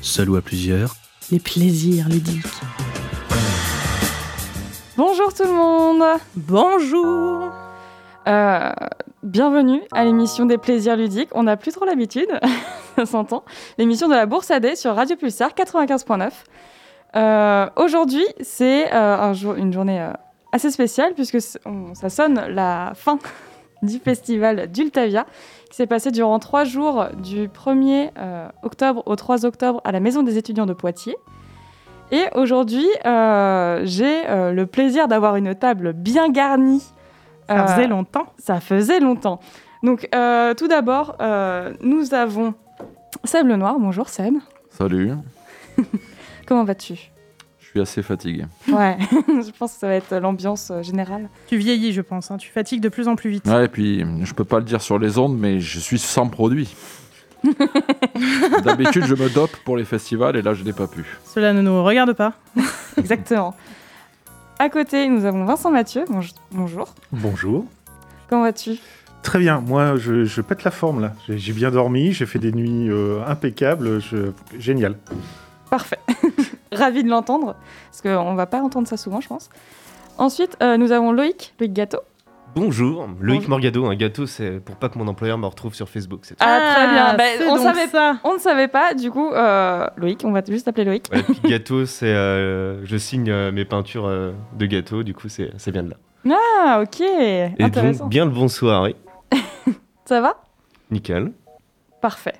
Seul ou à plusieurs Les plaisirs ludiques. Bonjour tout le monde Bonjour Euh, Bienvenue à l'émission des plaisirs ludiques. On n'a plus trop l'habitude, ça s'entend. L'émission de la Bourse AD sur Radio Pulsar 95.9. Euh, Aujourd'hui, c'est euh, un jour- une journée euh, assez spéciale puisque on- ça sonne la fin du festival d'Ultavia qui s'est passé durant trois jours du 1er euh, octobre au 3 octobre à la Maison des étudiants de Poitiers. Et aujourd'hui, euh, j'ai euh, le plaisir d'avoir une table bien garnie. Ça Euh, faisait longtemps. ça faisait longtemps. Donc, euh, tout d'abord, euh, nous avons Seb Lenoir. Bonjour Seb. Salut, Comment vas-tu? Suis assez fatigué. Ouais, je pense que ça va être l'ambiance euh, générale. Tu vieillis, je pense. hein. Tu fatigues de plus en plus vite. Ouais, et puis je peux pas le dire sur les ondes, mais je suis sans produit. D'habitude, je me dope pour les festivals et là, je n'ai pas pu. Cela ne nous regarde pas. Exactement. À côté, nous avons Vincent Mathieu. Bonj- Bonjour. Bonjour. Comment vas-tu? Très bien, moi je, je pète la forme là. J'ai j'ai bien dormi, j'ai fait des nuits euh, impeccables, je- génial. Parfait. Ravi de l'entendre, parce qu'on va pas entendre ça souvent, je pense. Ensuite, euh, nous avons Loïc, Loïc Gâteau. Bonjour, Loïc Bonjour. Morgado. Un gâteau, c'est pour pas que mon employeur me retrouve sur Facebook. c'est tout. Ah, très bien. C'est on donc savait ça. On ne savait pas, du coup, euh, Loïc, on va juste t'appeler Loïc. Ouais, puis gâteau, c'est euh, je signe euh, mes peintures euh, de gâteau. Du coup, c'est ça vient de là. Ah, ok. Et Intéressant. donc bien le bonsoir, oui. Ça va? Nickel. Parfait.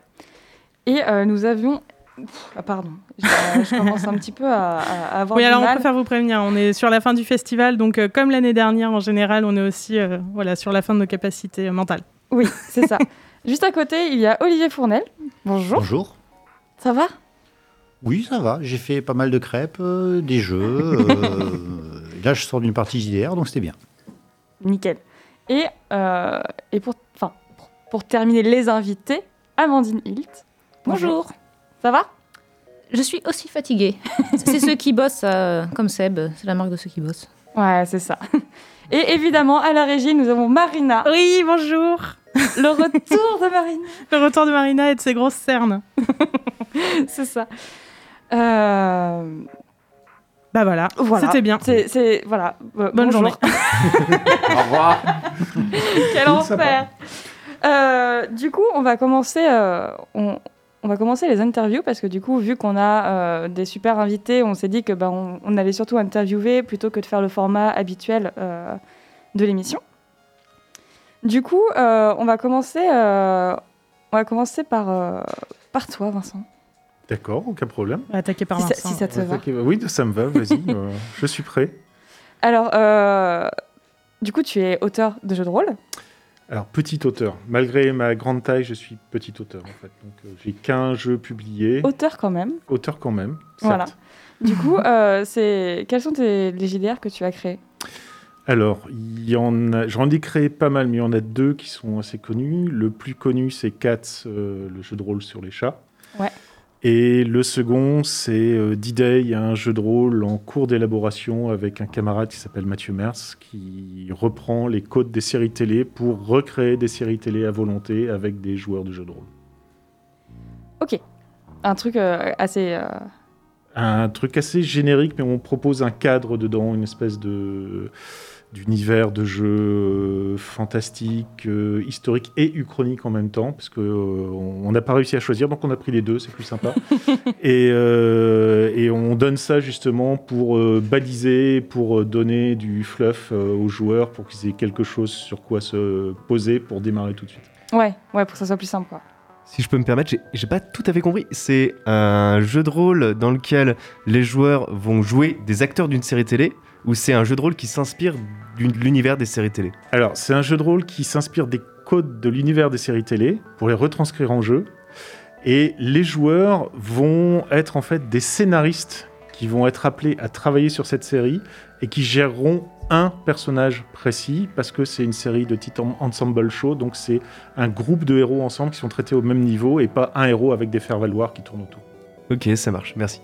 Et euh, nous avions. Pff, Ah, pardon, je, je commence un petit peu à, à avoir Oui, du alors on mal. préfère vous prévenir. On est sur la fin du festival, donc euh, comme l'année dernière en général, on est aussi euh, voilà, sur la fin de nos capacités euh, mentales. Oui, c'est ça. Juste à côté, il y a Olivier Fournel. Bonjour. Bonjour. Ça va? Oui, ça va. J'ai fait pas mal de crêpes, euh, des jeux. euh, là, je sors d'une partie JDR, donc c'était bien. Nickel. Et, euh, et pour, pour, pour terminer les invités, Amandine Hilt. Bonjour. Ça va? Je suis aussi fatiguée. c'est ceux qui bossent, euh, comme Seb. C'est la marque de ceux qui bossent. Ouais, c'est ça. Et évidemment, à la régie, nous avons Marina. Oui, bonjour Le retour de Marina. Le retour de Marina et de ses grosses cernes. C'est ça. Euh, Bah voilà, voilà. c'était bien. C'est, c'est- voilà. Euh, Bonne bonjour. journée. Au revoir. Quel enfer Euh, Du coup, on va commencer. euh, on, on va commencer les interviews parce que du coup, vu qu'on a euh, des super invités, on s'est dit que ben, on, on allait surtout interviewer plutôt que de faire le format habituel euh, de l'émission. Du coup, euh, on va commencer. euh, on va commencer par euh, par toi, Vincent. D'accord, aucun problème. Attaqué par Si ça, si ça te va. Oui, ça me va, vas-y, euh, je suis prêt. Alors, euh, du coup, tu es auteur de jeux de rôle. Alors, petit auteur. Malgré ma grande taille, je suis petit auteur en fait. Donc, euh, j'ai qu'un jeu publié. Auteur quand même. Auteur quand même. Voilà. certes. Du coup, euh, c'est quels sont tes, les JDR que tu as créés Alors, il y en a, j'en ai créé pas mal, mais il y en a deux qui sont assez connus. Le plus connu, c'est Cats, euh, le jeu de rôle sur les chats. Ouais. Et le second, c'est euh, D-Day, un jeu de rôle en cours d'élaboration avec un camarade qui s'appelle Mathieu Mers, qui reprend les codes des séries télé pour recréer des séries télé à volonté avec des joueurs de jeux de rôle. Ok. Un truc euh, assez. euh, Un truc assez générique, mais on propose un cadre dedans, une espèce de d'univers de jeu euh, fantastique, euh, historique et uchronique en même temps, parce que euh, on n'a pas réussi à choisir, donc on a pris les deux, c'est plus sympa. et, euh, et on donne ça justement pour euh, baliser, pour donner du fluff euh, aux joueurs, pour qu'ils aient quelque chose sur quoi se poser pour démarrer tout de suite. Ouais, ouais, pour que ça soit plus simple. Quoi. Si je peux me permettre, j'ai- j'ai pas tout à fait compris. C'est un jeu de rôle dans lequel les joueurs vont jouer des acteurs d'une série télé ou c'est un jeu de rôle qui s'inspire de l'univers des séries télé Alors, c'est un jeu de rôle qui s'inspire des codes de l'univers des séries télé pour les retranscrire en jeu. Et les joueurs vont être en fait des scénaristes qui vont être appelés à travailler sur cette série et qui géreront un personnage précis parce que c'est une série de en- ensemble show. Donc, c'est un groupe de héros ensemble qui sont traités au même niveau et pas un héros avec des faire-valoir qui tournent autour. Ok, ça marche, merci.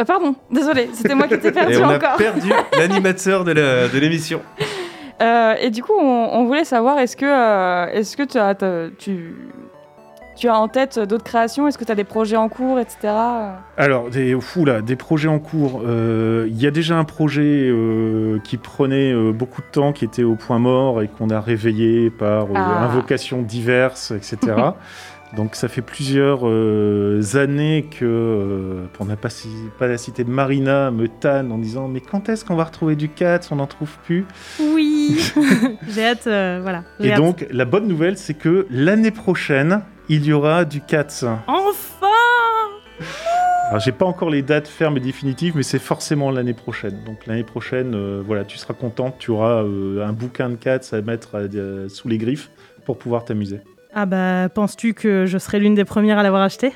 Euh, pardon, désolé, c'était moi qui t'ai perdu Et on a encore. perdu l'animateur de l'émission. Euh, et du coup, on, on voulait savoir, est-ce que, euh, est-ce que tu, as, tu, tu as en tête d'autres créations? Est-ce que tu as des projets en cours, etc. Alors, des, fou, là, des projets en cours. euh, Il y a déjà un projet euh, qui prenait euh, beaucoup de temps, qui était au point mort et qu'on a réveillé par euh, Ah. invocations diverses, etc. Donc ça fait plusieurs euh, années que, euh, pour ne pas, pas la citer, Marina me tanne en disant Mais quand est-ce qu'on va retrouver du 4 On n'en trouve plus. Oui J'ai hâte, euh, voilà. Et hâte. donc, la bonne nouvelle, c'est que l'année prochaine, il y aura du 4. Enfin Alors, j'ai pas encore les dates fermes et définitives, mais c'est forcément l'année prochaine. Donc, l'année prochaine, voilà, tu seras contente, tu auras un bouquin de 4 à mettre sous les griffes pour pouvoir t'amuser. Ah bah, penses-tu que je serai l'une des premières à l'avoir acheté?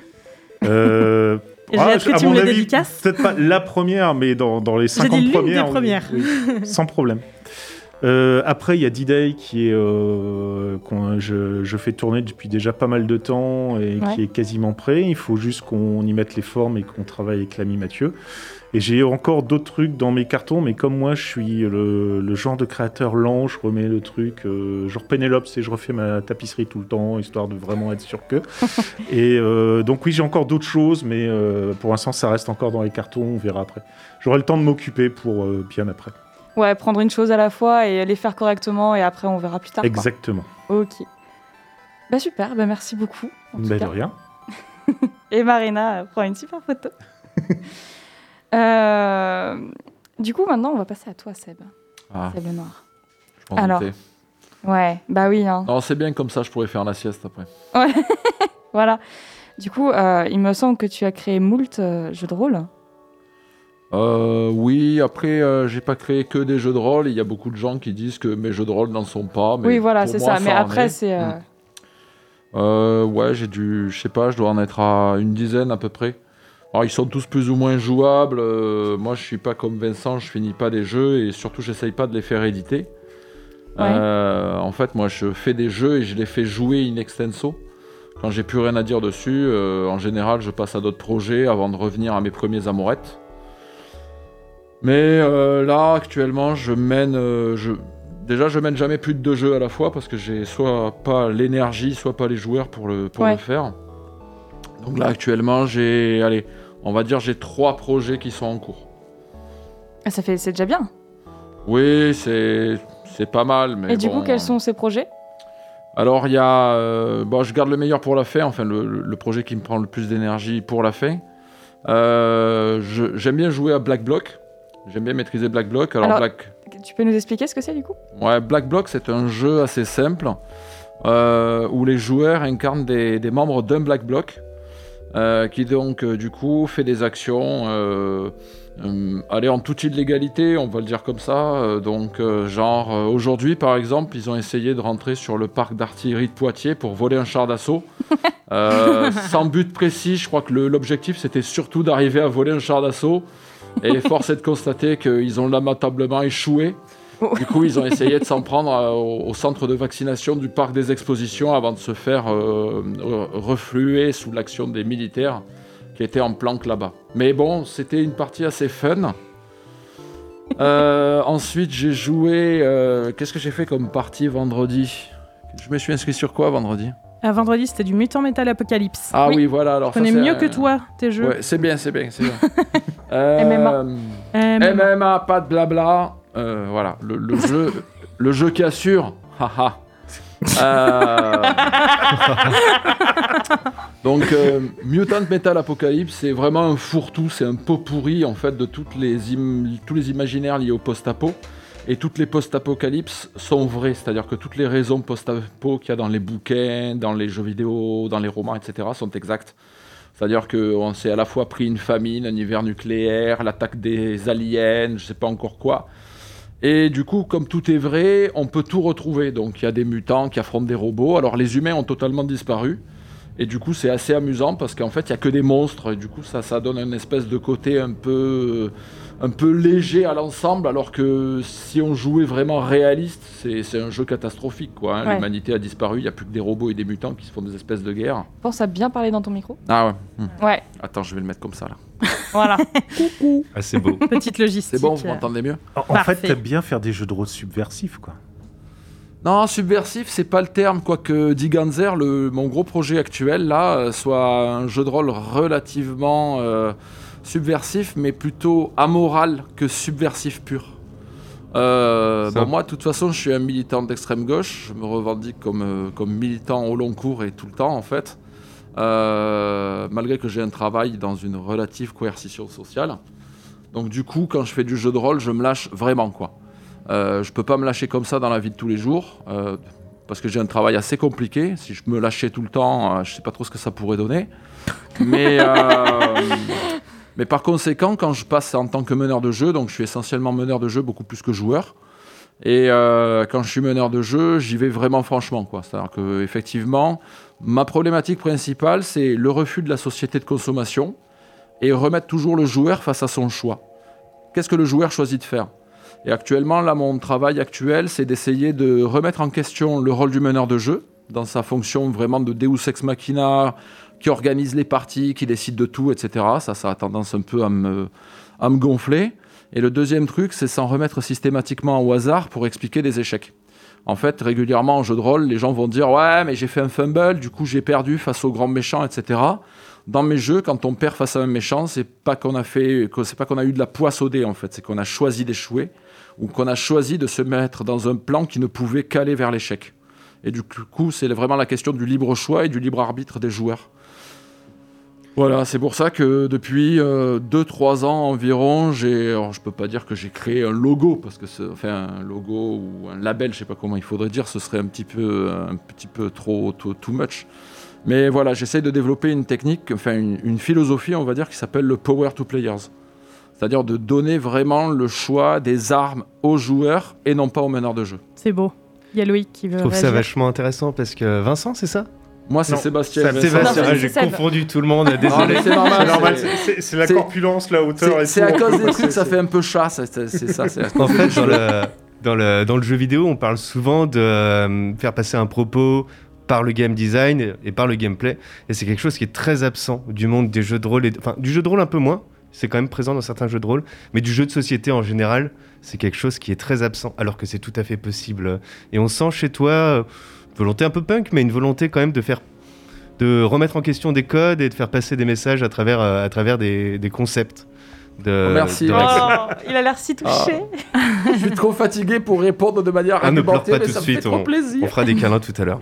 Euh, J'ai hâte que à tu mon me le avis, dédicaces. Peut-être pas la première, mais dans, dans les 50 dit l'une des premières. oui, premières. oui, sans problème. Euh, après, il y a D-Day qui est euh, qu'on- je, je fais tourner depuis déjà pas mal de temps et Ouais. qui est quasiment prêt. Il faut juste qu'on y mette les formes et qu'on travaille avec l'ami Mathieu. Et j'ai encore d'autres trucs dans mes cartons, mais comme moi, je suis le, le genre de créateur lent, je remets le truc, euh, genre Pénélope, c'est je refais ma tapisserie tout le temps, histoire de vraiment être sûr que. et euh, donc oui, j'ai encore d'autres choses, mais euh, pour l'instant, ça reste encore dans les cartons, on verra après. J'aurai le temps de m'occuper pour euh, bien après. Ouais, prendre une chose à la fois et les faire correctement et après on verra plus tard. quoi. Exactement. Ok. Bah super, bah merci beaucoup. en tout cas. de rien. Et Marina prend une super photo. Euh, du coup, maintenant, on va passer à toi, Seb. Ah, Seb le Noir. je Alors. doutais. Ouais, bah oui. Hein. Non, c'est bien comme ça, je pourrais faire la sieste après. Voilà. Du coup, euh, il me semble que tu as créé moult euh, jeux de rôle. Euh, oui, après, euh, j'ai pas créé que des jeux de rôle. Il y a beaucoup de gens qui disent que mes jeux de rôle n'en sont pas. Mais oui, voilà, c'est ça. Mais après, est. c'est. Mm. Euh, ouais, j'ai dû, je sais pas, je dois en être à une dizaine à peu près. Alors, ils sont tous plus ou moins jouables. euh, moi, je suis pas comme Vincent, je finis pas des jeux et surtout, j'essaye pas de les faire éditer. Ouais. Euh, en fait, moi, je fais des jeux et je les fais jouer in extenso. Quand j'ai plus rien à dire dessus, euh, en général, je passe à d'autres projets avant de revenir à mes premiers amourettes. Mais là, actuellement, je mène. je... Déjà, je mène jamais plus de deux jeux à la fois parce que j'ai soit pas l'énergie, soit pas les joueurs pour le, pour Ouais. le faire. Donc là, actuellement, j'ai. Allez, on va dire j'ai trois projets qui sont en cours. ah, Ça fait, c'est déjà bien. Oui, c'est c'est pas mal. Mais Et du bon, coup, quels sont ces projets? Alors, il y a. euh, bon, je garde le meilleur pour la fin, enfin, le, projet qui me prend le plus d'énergie pour la fin. Euh, J'aime bien jouer à Black Block. J'aime bien maîtriser Black Block. Alors, Alors- Black, Tu peux nous expliquer ce que c'est du coup? Ouais, Black Block, c'est un jeu assez simple euh, où les joueurs incarnent des, des membres d'un Black Block euh, qui, donc, euh, du coup, fait des actions. Euh, aller en toute illégalité, on va le dire comme ça. Donc, genre, aujourd'hui, par exemple, ils ont essayé de rentrer sur le parc d'artillerie de Poitiers pour voler un char d'assaut. Sans but précis, je crois que l'objectif, c'était surtout d'arriver à voler un char d'assaut. Et force est de constater qu'ils ont lamentablement échoué. Du coup, ils ont essayé de s'en prendre euh, au, au centre de vaccination du parc des expositions avant de se faire euh, re- refluer sous l'action des militaires qui étaient en planque là-bas. Mais bon, c'était une partie assez fun. Euh, ensuite, j'ai joué. euh, Qu'est-ce que j'ai fait comme partie vendredi? Je me suis inscrit sur quoi vendredi? À vendredi, c'était du Mutant Metal Apocalypse. Ah oui, voilà. Alors Je connais ça, mieux que toi tes jeux. Ouais, c'est bien, c'est bien, c'est bien. Euh, MMA. MMA, pas de blabla. Euh, voilà, le, jeu, le jeu qui assure. Haha. Euh, Donc, euh, Mutant Metal Apocalypse, c'est vraiment un fourre-tout, c'est un pot pourri en fait de toutes les tous les imaginaires liés au post-apo. Et toutes les post-apocalypses sont vraies, c'est-à-dire que toutes les raisons post-apo qu'il y a dans les bouquins, dans les jeux vidéo, dans les romans, etc., sont exactes. C'est-à-dire qu'on s'est à la fois pris une famine, un hiver nucléaire, l'attaque des aliens, je sais pas encore quoi. Et du coup, comme tout est vrai, on peut tout retrouver. Donc il y a des mutants qui affrontent des robots. Alors les humains ont totalement disparu. Et du coup, c'est assez amusant parce qu'en fait, il y a que des monstres. Et du coup, ça, ça donne une espèce de côté un peu, un peu léger à l'ensemble. Alors que si on jouait vraiment réaliste, c'est un jeu catastrophique. quoi. hein. Ouais. L'humanité a disparu. Il n'y a plus que des robots et des mutants qui se font des espèces de guerres. Pense à bien parler dans ton micro. Ah ouais. Hmm. Ouais, Attends, je vais le mettre comme ça là. voilà. Ah, c'est beau. Petite logistique. C'est bon, vous euh. m'entendez mieux? En, en fait, t'aimes bien faire des jeux de rôle subversifs, quoi. Non, subversif, c'est pas le terme, quoique Die Ganzer, le, mon gros projet actuel, là, euh, soit un jeu de rôle relativement euh, subversif, mais plutôt amoral que subversif pur. Euh, bon, moi, de toute façon, je suis un militant d'extrême gauche. Je me revendique comme, euh, comme militant au long cours et tout le temps, en fait. Euh, malgré que j'ai un travail dans une relative coercition sociale. Donc, du coup, quand je fais du jeu de rôle, je me lâche vraiment, quoi. Je peux pas me lâcher comme ça dans la vie de tous les jours. parce que j'ai un travail assez compliqué. Si je me lâchais tout le temps, je sais pas trop ce que ça pourrait donner. Mais, mais par conséquent, quand je passe en tant que meneur de jeu, donc je suis essentiellement meneur de jeu beaucoup plus que joueur. Et euh, quand je suis meneur de jeu, j'y vais vraiment franchement. C'est-à-dire que effectivement, ma problématique principale, c'est le refus de la société de consommation et remettre toujours le joueur face à son choix. Qu'est-ce que le joueur choisit de faire? Et actuellement, là, mon travail actuel, c'est d'essayer de remettre en question le rôle du meneur de jeu dans sa fonction vraiment de Deus ex machina, qui organise les parties, qui décide de tout, etc. Ça, ça a tendance un peu à me, à me gonfler. Et le deuxième truc, c'est s'en remettre systématiquement au hasard pour expliquer des échecs. En fait, régulièrement en jeu de rôle, les gens vont dire Ouais, mais j'ai fait un fumble, du coup j'ai perdu face au grand méchant, etc. Dans mes jeux, quand on perd face à un méchant, c'est pas qu'on a fait, c'est pas qu'on a eu de la poisse au dé en fait, c'est qu'on a choisi d'échouer ou qu'on a choisi de se mettre dans un plan qui ne pouvait qu'aller vers l'échec. Et du coup, c'est vraiment la question du libre choix et du libre arbitre des joueurs. Voilà, c'est pour ça que depuis 2-3 ans environ, j'ai, alors je peux pas dire que j'ai créé un logo parce que c'est, enfin un logo ou un label, je sais pas comment il faudrait dire, ce serait un petit peu, un petit peu trop too, too much. Mais voilà, j'essaie de développer une technique, enfin une, une philosophie, on va dire, qui s'appelle le power to players. C'est-à-dire de donner vraiment le choix des armes aux joueurs et non pas aux meneurs de jeu. C'est beau. Il y a Loïc qui veut Je trouve ça vachement intéressant parce que Vincent, c'est ça? Moi, c'est Sébastien. Sébastien, j'ai confondu tout le monde, désolé. c'est normal. C'est la corpulence, la hauteur C'est, à cause des trucs, ça fait un peu chat, c'est, ça. En fait, dans le, dans, le, dans le jeu vidéo, on parle souvent de euh, faire passer un propos par le game design et par le gameplay. Et c'est quelque chose qui est très absent du monde des jeux de rôle. Enfin, du jeu de rôle un peu moins. C'est quand même présent dans certains jeux de rôle. Mais du jeu de société en général, c'est quelque chose qui est très absent. Alors que c'est tout à fait possible. Et on sent chez toi, euh, volonté un peu punk, mais une volonté quand même de faire de remettre en question des codes et de faire passer des messages à travers, euh, à travers des, des concepts. De, Oh, merci. de- Oh, il a l'air si touché. Je suis trop fatigué pour répondre de manière Ah, ne pleure argumentée, pas mais tout ça de suite, trop on- plaisir. On fera des câlins tout à l'heure.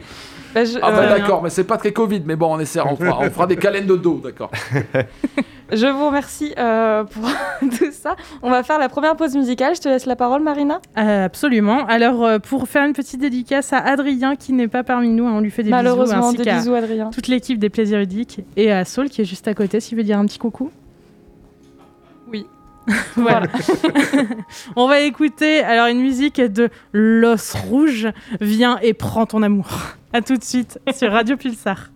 Bah, je, Ah bah euh, d'accord, mais c'est pas très Covid, mais bon, on essaiera, on fera, on fera des câlins de dos, d'accord. je vous remercie euh, pour tout ça. On va faire la première pause musicale. Je te laisse la parole, Marina. Euh, absolument. Alors, euh, pour faire une petite dédicace à Adrien qui n'est pas parmi nous, hein, on lui fait des bisous, Malheureusement, des bisous, Adrien. toute l'équipe des plaisirs ludiques et à Saul qui est juste à côté, s'il veut dire un petit coucou. Oui. voilà. on va écouter alors une musique de L'os rouge. Viens et prends ton amour. À tout de suite sur Radio Pulsar.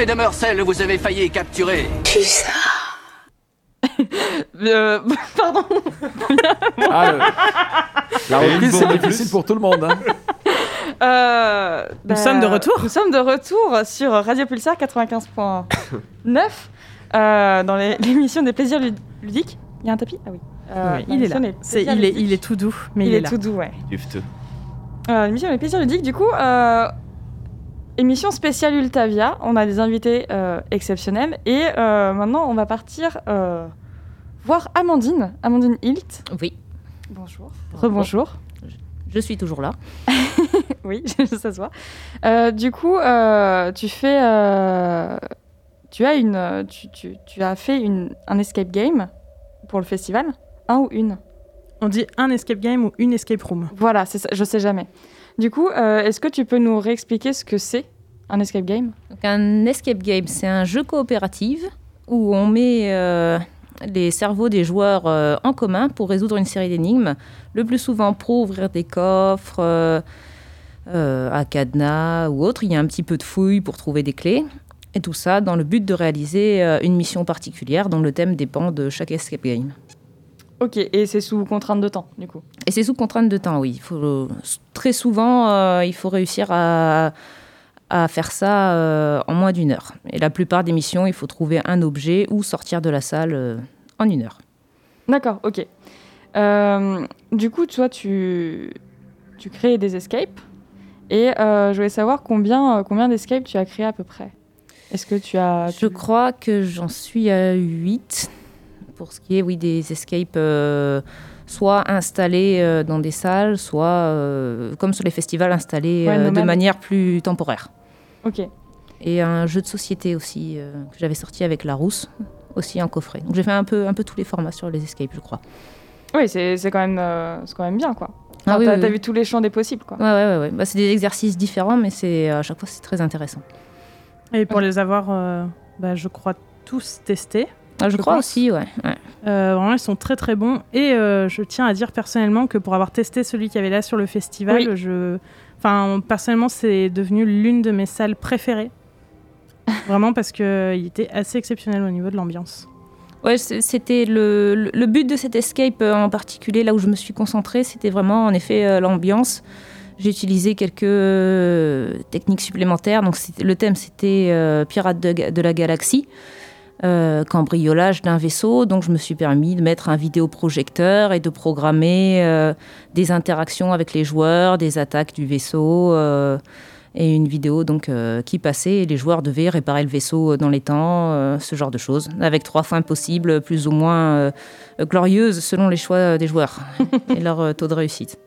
Journée de Meurcel vous avez failli capturer Euh, pardon. Ah, le- La reprise, c'est difficile pour tout le monde. hein. Euh, Nous sommes de retour. Nous sommes de retour sur Radio Pulsar 95.9 euh, dans les- l'émission des plaisirs lud- ludiques. Il y a un tapis? Ah oui. Euh, il est là. des il, est, ludiques. il est tout doux, mais il, il est, est là. tout doux, ouais. Euh, l'émission Les Plaisirs Ludiques, du coup, euh, émission spéciale Ultavia. On a des invités euh, exceptionnels. Et euh, maintenant, on va partir euh, voir Amandine, Amandine Hilt. Oui, Bonjour. Rebonjour. je suis toujours là. Oui, ça se voit. Euh, du coup, euh, tu fais. euh, tu, as une, tu, tu- tu as fait une, un escape game pour le festival Un ou une? On dit un escape game ou une escape room. Voilà, c'est ça, je sais jamais. Du coup, euh, est-ce que tu peux nous réexpliquer ce que c'est un escape game? Un escape game, c'est un jeu coopératif où on met euh, les cerveaux des joueurs euh, en commun pour résoudre une série d'énigmes, le plus souvent pour ouvrir des coffres à cadenas ou autre. Il y a un petit peu de fouille pour trouver des clés. Et tout ça dans le but de réaliser une mission particulière dont le thème dépend de chaque escape game. Ok, et c'est sous contrainte de temps, du coup. Et c'est sous contrainte de temps, oui. Il faut, très souvent, euh, il faut réussir à, à faire ça euh, en moins d'une heure. Et la plupart des missions, il faut trouver un objet ou sortir de la salle euh, en une heure. D'accord, ok. Du coup, toi, tu, tu crées des escapes. Et je voulais savoir combien, combien d'escapes tu as créé à peu près. Est-ce que tu as... Je crois que j'en suis à 8 pour ce qui est, oui, des escapes euh, soit installés euh, dans des salles, soit, euh, comme sur les festivals, installés Ouais, euh, de manière plus temporaire. Ok. Et un jeu de société aussi euh, que j'avais sorti avec la rousse, aussi en coffret. Donc j'ai fait un peu, un peu tous les formats sur les escapes, je crois. Oui, c'est c'est quand, même, euh, c'est quand même bien, quoi. Ah oui, t'as oui, t'as oui. vu tous les champs des possibles, quoi. Ouais, ouais, ouais. ouais. Bah, c'est des exercices différents, mais c'est à chaque fois c'est très intéressant. Et pour les avoir, euh, bah, je crois, tous testés. Ah, je, Je crois pense. aussi, ouais. ouais. Euh, vraiment, ils sont très très bons. Et euh, je tiens à dire personnellement que pour avoir testé celui qui avait là sur le festival, Oui. je... enfin, personnellement, c'est devenu l'une de mes salles préférées. Vraiment parce qu'il était assez exceptionnel au niveau de l'ambiance. Ouais, c'était le, le- but de cet escape euh, en particulier, là où je me suis concentrée, c'était vraiment en effet l'ambiance. J'ai utilisé quelques euh, techniques supplémentaires. Donc le thème c'était Pirates de la galaxie, euh, cambriolage d'un vaisseau. Donc je me suis permis de mettre un vidéoprojecteur et de programmer euh, des interactions avec les joueurs, des attaques du vaisseau. euh, et une vidéo donc qui passait et les joueurs devaient réparer le vaisseau dans les temps, ce genre de choses, avec trois fins possibles, plus ou moins glorieuses selon les choix des joueurs et leur taux de réussite.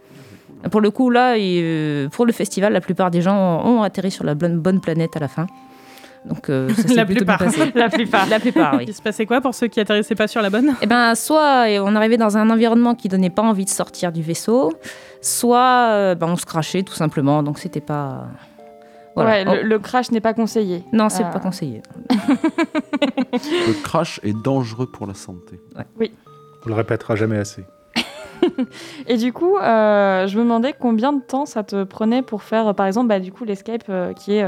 Pour le coup, là, et, pour le festival, la plupart des gens ont atterri sur la bonne planète à la fin. Donc, euh, ça La bien plupart. passé. La plupart. La plupart, oui. Il se passait quoi pour ceux qui atterrissaient pas sur la bonne? Eh ben, soit euh, on arrivait dans un environnement qui donnait pas envie de sortir du vaisseau, soit euh, ben, on se crachait tout simplement. Donc, c'était pas. Voilà. Ouais, Oh, le, le crash n'est pas conseillé. Non, c'est Euh, pas conseillé. Le crash est dangereux pour la santé. On le répétera jamais assez. Et du coup, euh, je me demandais combien de temps ça te prenait pour faire, par exemple, bah, du coup, l'escape euh, qui est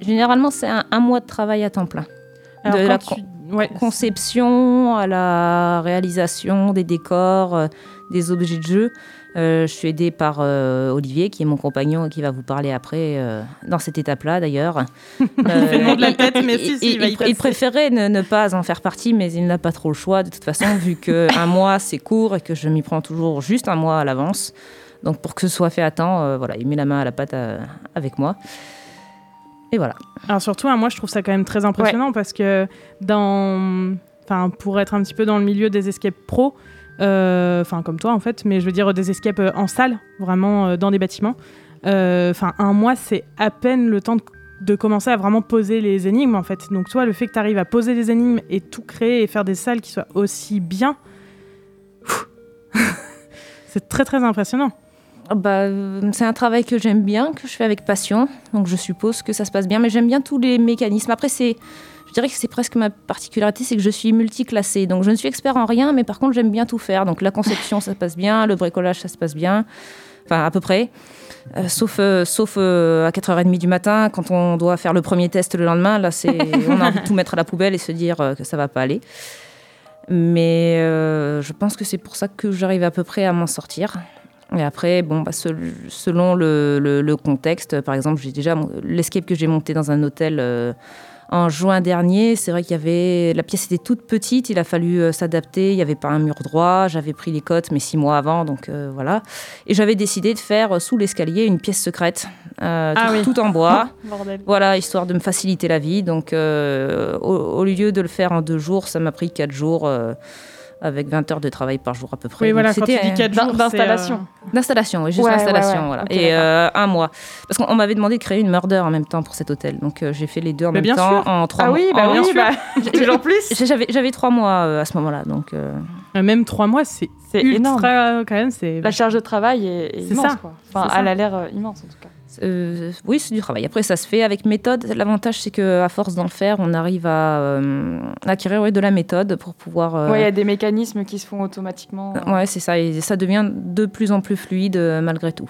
Généralement, c'est un, un mois de travail à temps plein. Alors, de la tu- ouais, conception à la réalisation des décors, euh, des objets de jeu. Euh, je suis aidée par euh, Olivier, qui est mon compagnon et qui va vous parler après, euh, dans cette étape-là d'ailleurs. il préférait ne, ne pas en faire partie, mais il n'a pas trop le choix de toute façon, vu qu'un mois c'est court et que je m'y prends toujours juste un mois à l'avance. Donc pour que ce soit fait à temps, voilà, il met la main à la pâte avec moi. Et voilà. Alors surtout, hein, moi je trouve ça quand même très impressionnant parce que dans, enfin pour être un petit peu dans le milieu des escapes pro, euh, enfin comme toi en fait, mais je veux dire des escapes euh, en salle, vraiment euh, dans des bâtiments. euh, Enfin un mois c'est à peine le temps de, de commencer à vraiment poser les énigmes en fait. Donc toi le fait que tu arrives à poser les énigmes et tout créer et faire des salles qui soient aussi bien, c'est très très impressionnant. Bah, euh, c'est un travail que j'aime bien, que je fais avec passion, donc je suppose que ça se passe bien, mais j'aime bien tous les mécanismes. Après, c'est, je dirais que c'est presque ma particularité, c'est que je suis multiclassée, donc je ne suis expert en rien, mais par contre j'aime bien tout faire. Donc la conception, ça se passe bien, le bricolage, ça se passe bien. enfin à peu près. Euh, sauf euh, sauf euh, à 4h30 du matin, quand on doit faire le premier test le lendemain, là, c'est, on a envie de tout mettre à la poubelle et se dire euh, que ça va pas aller. Mais je pense que c'est pour ça que j'arrive à peu près à m'en sortir. Et après, bon, bah, sel- selon le, le- le contexte, par exemple, j'ai déjà l'escape que j'ai monté dans un hôtel euh, en juin dernier. C'est vrai qu'il y avait la pièce était toute petite, il a fallu euh, s'adapter. Il n'y avait pas un mur droit. J'avais pris les cotes, mais six mois avant, donc euh, voilà. Et j'avais décidé de faire sous l'escalier une pièce secrète, Ah tout, oui. tout en bois. Bordel. Voilà, histoire de me faciliter la vie. Donc, au, au lieu de le faire en deux jours, ça m'a pris quatre jours, avec 20 heures de travail par jour à peu près. Oui, voilà, quand tu c'était, dis euh, 4 d'in- jours, c'est, d'installation. euh, D'installation, oui, juste Ouais, l'installation. ouais, ouais. Voilà. Et euh, un mois. Parce qu'on m'a demandé de créer une murder en même temps pour cet hôtel. Donc, euh, j'ai fait les deux en Mais même bien temps sûr. en trois Ah mois. oui, bah en- oui, bah, toujours plus. J'avais, trois mois euh, à ce moment-là. Donc, Même 3 mois, c'est C'est ultra énorme. quand même. C'est La charge de travail est, est C'est immense. ça. Quoi. Enfin, C'est ça. elle a l'air euh, immense en tout cas. Euh, oui, c'est du travail. Après, ça se fait avec méthode. L'avantage, c'est qu'à force d'en faire, on arrive à euh, acquérir ouais, de la méthode pour pouvoir. euh, Ouais, il y a des mécanismes qui se font automatiquement. Ouais, c'est ça. Et ça devient de plus en plus fluide euh, malgré tout.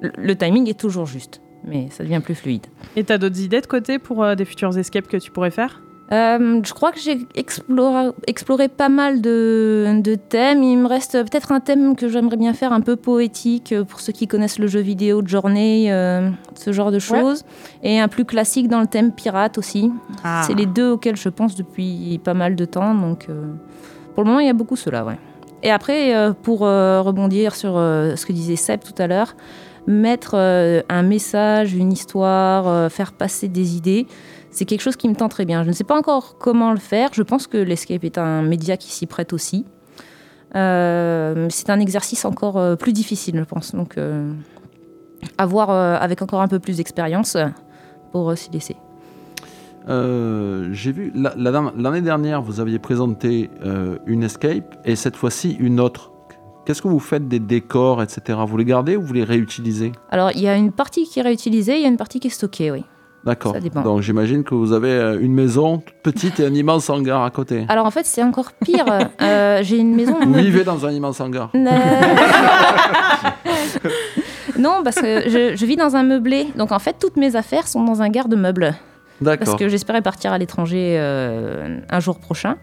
Le, le timing est toujours juste, mais ça devient plus fluide. Et t'as d'autres idées de côté pour euh, des futurs escapes que tu pourrais faire? Euh, je crois que j'ai exploré, exploré pas mal de, de thèmes. Il me reste peut-être un thème que j'aimerais bien faire un peu poétique euh, pour ceux qui connaissent le jeu vidéo de journée, euh, ce genre de choses. Et un plus classique dans le thème pirate aussi. Ah. C'est les deux auxquels je pense depuis pas mal de temps. Donc, euh, pour le moment, il y a beaucoup cela, ouais. Et après, pour rebondir sur ce que disait Seb tout à l'heure, mettre un message, une histoire, faire passer des idées, c'est quelque chose qui me tente très bien. Je ne sais pas encore comment le faire. Je pense que l'escape est un média qui s'y prête aussi. Euh, c'est un exercice encore euh, plus difficile, je pense. Donc, euh, à voir euh, avec encore un peu plus d'expérience pour s'y laisser. Euh, J'ai vu, la- la- l'année dernière, vous aviez présenté euh, une escape et cette fois-ci une autre. Qu'est-ce que vous faites des décors, etc. Vous les gardez ou vous les réutilisez? Alors, il y a une partie qui est réutilisée, il y a une partie qui est stockée, oui. D'accord. Donc j'imagine que vous avez euh, une maison toute petite et un immense hangar à côté. Alors, en fait, c'est encore pire. Euh, J'ai une maison... Vous vivez dans un immense hangar. Non, parce que je, je vis dans un meublé. Donc, en fait, toutes mes affaires sont dans un garde-meuble. Parce D'accord. que j'espérais partir à l'étranger euh, un jour prochain.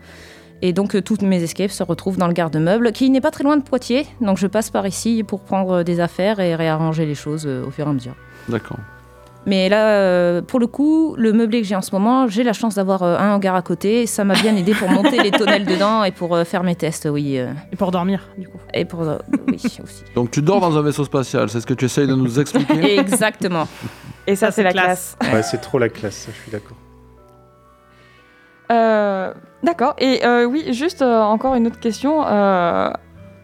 Et donc, euh, toutes mes escapes se retrouvent dans le garde-meuble, qui n'est pas très loin de Poitiers. Donc, je passe par ici pour prendre des affaires et réarranger les choses euh, au fur et à mesure. D'accord. Mais là, euh, pour le coup, le meublé que j'ai en ce moment, j'ai la chance d'avoir euh, un hangar à côté. Ça m'a bien aidé pour monter les tonnelles dedans et pour euh, faire mes tests, oui. Et pour dormir, du coup. et pour. euh, oui, aussi. Donc tu dors dans un vaisseau spatial, c'est ce que tu essayes de nous expliquer? Exactement. Et ça, Ça, c'est la classe. classe. Ouais, c'est trop la classe, ça, je suis d'accord. Euh, D'accord. Et euh, oui, juste euh, encore une autre question. euh,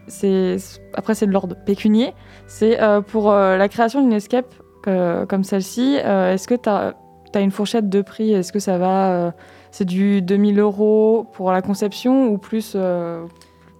c'est après c'est de l'ordre pécunier. C'est euh, pour euh, la création d'une escape comme celle-ci. euh, Est-ce que tu as, une fourchette de prix? Est-ce que ça va euh, C'est du 2000 euros pour la conception ou plus, euh,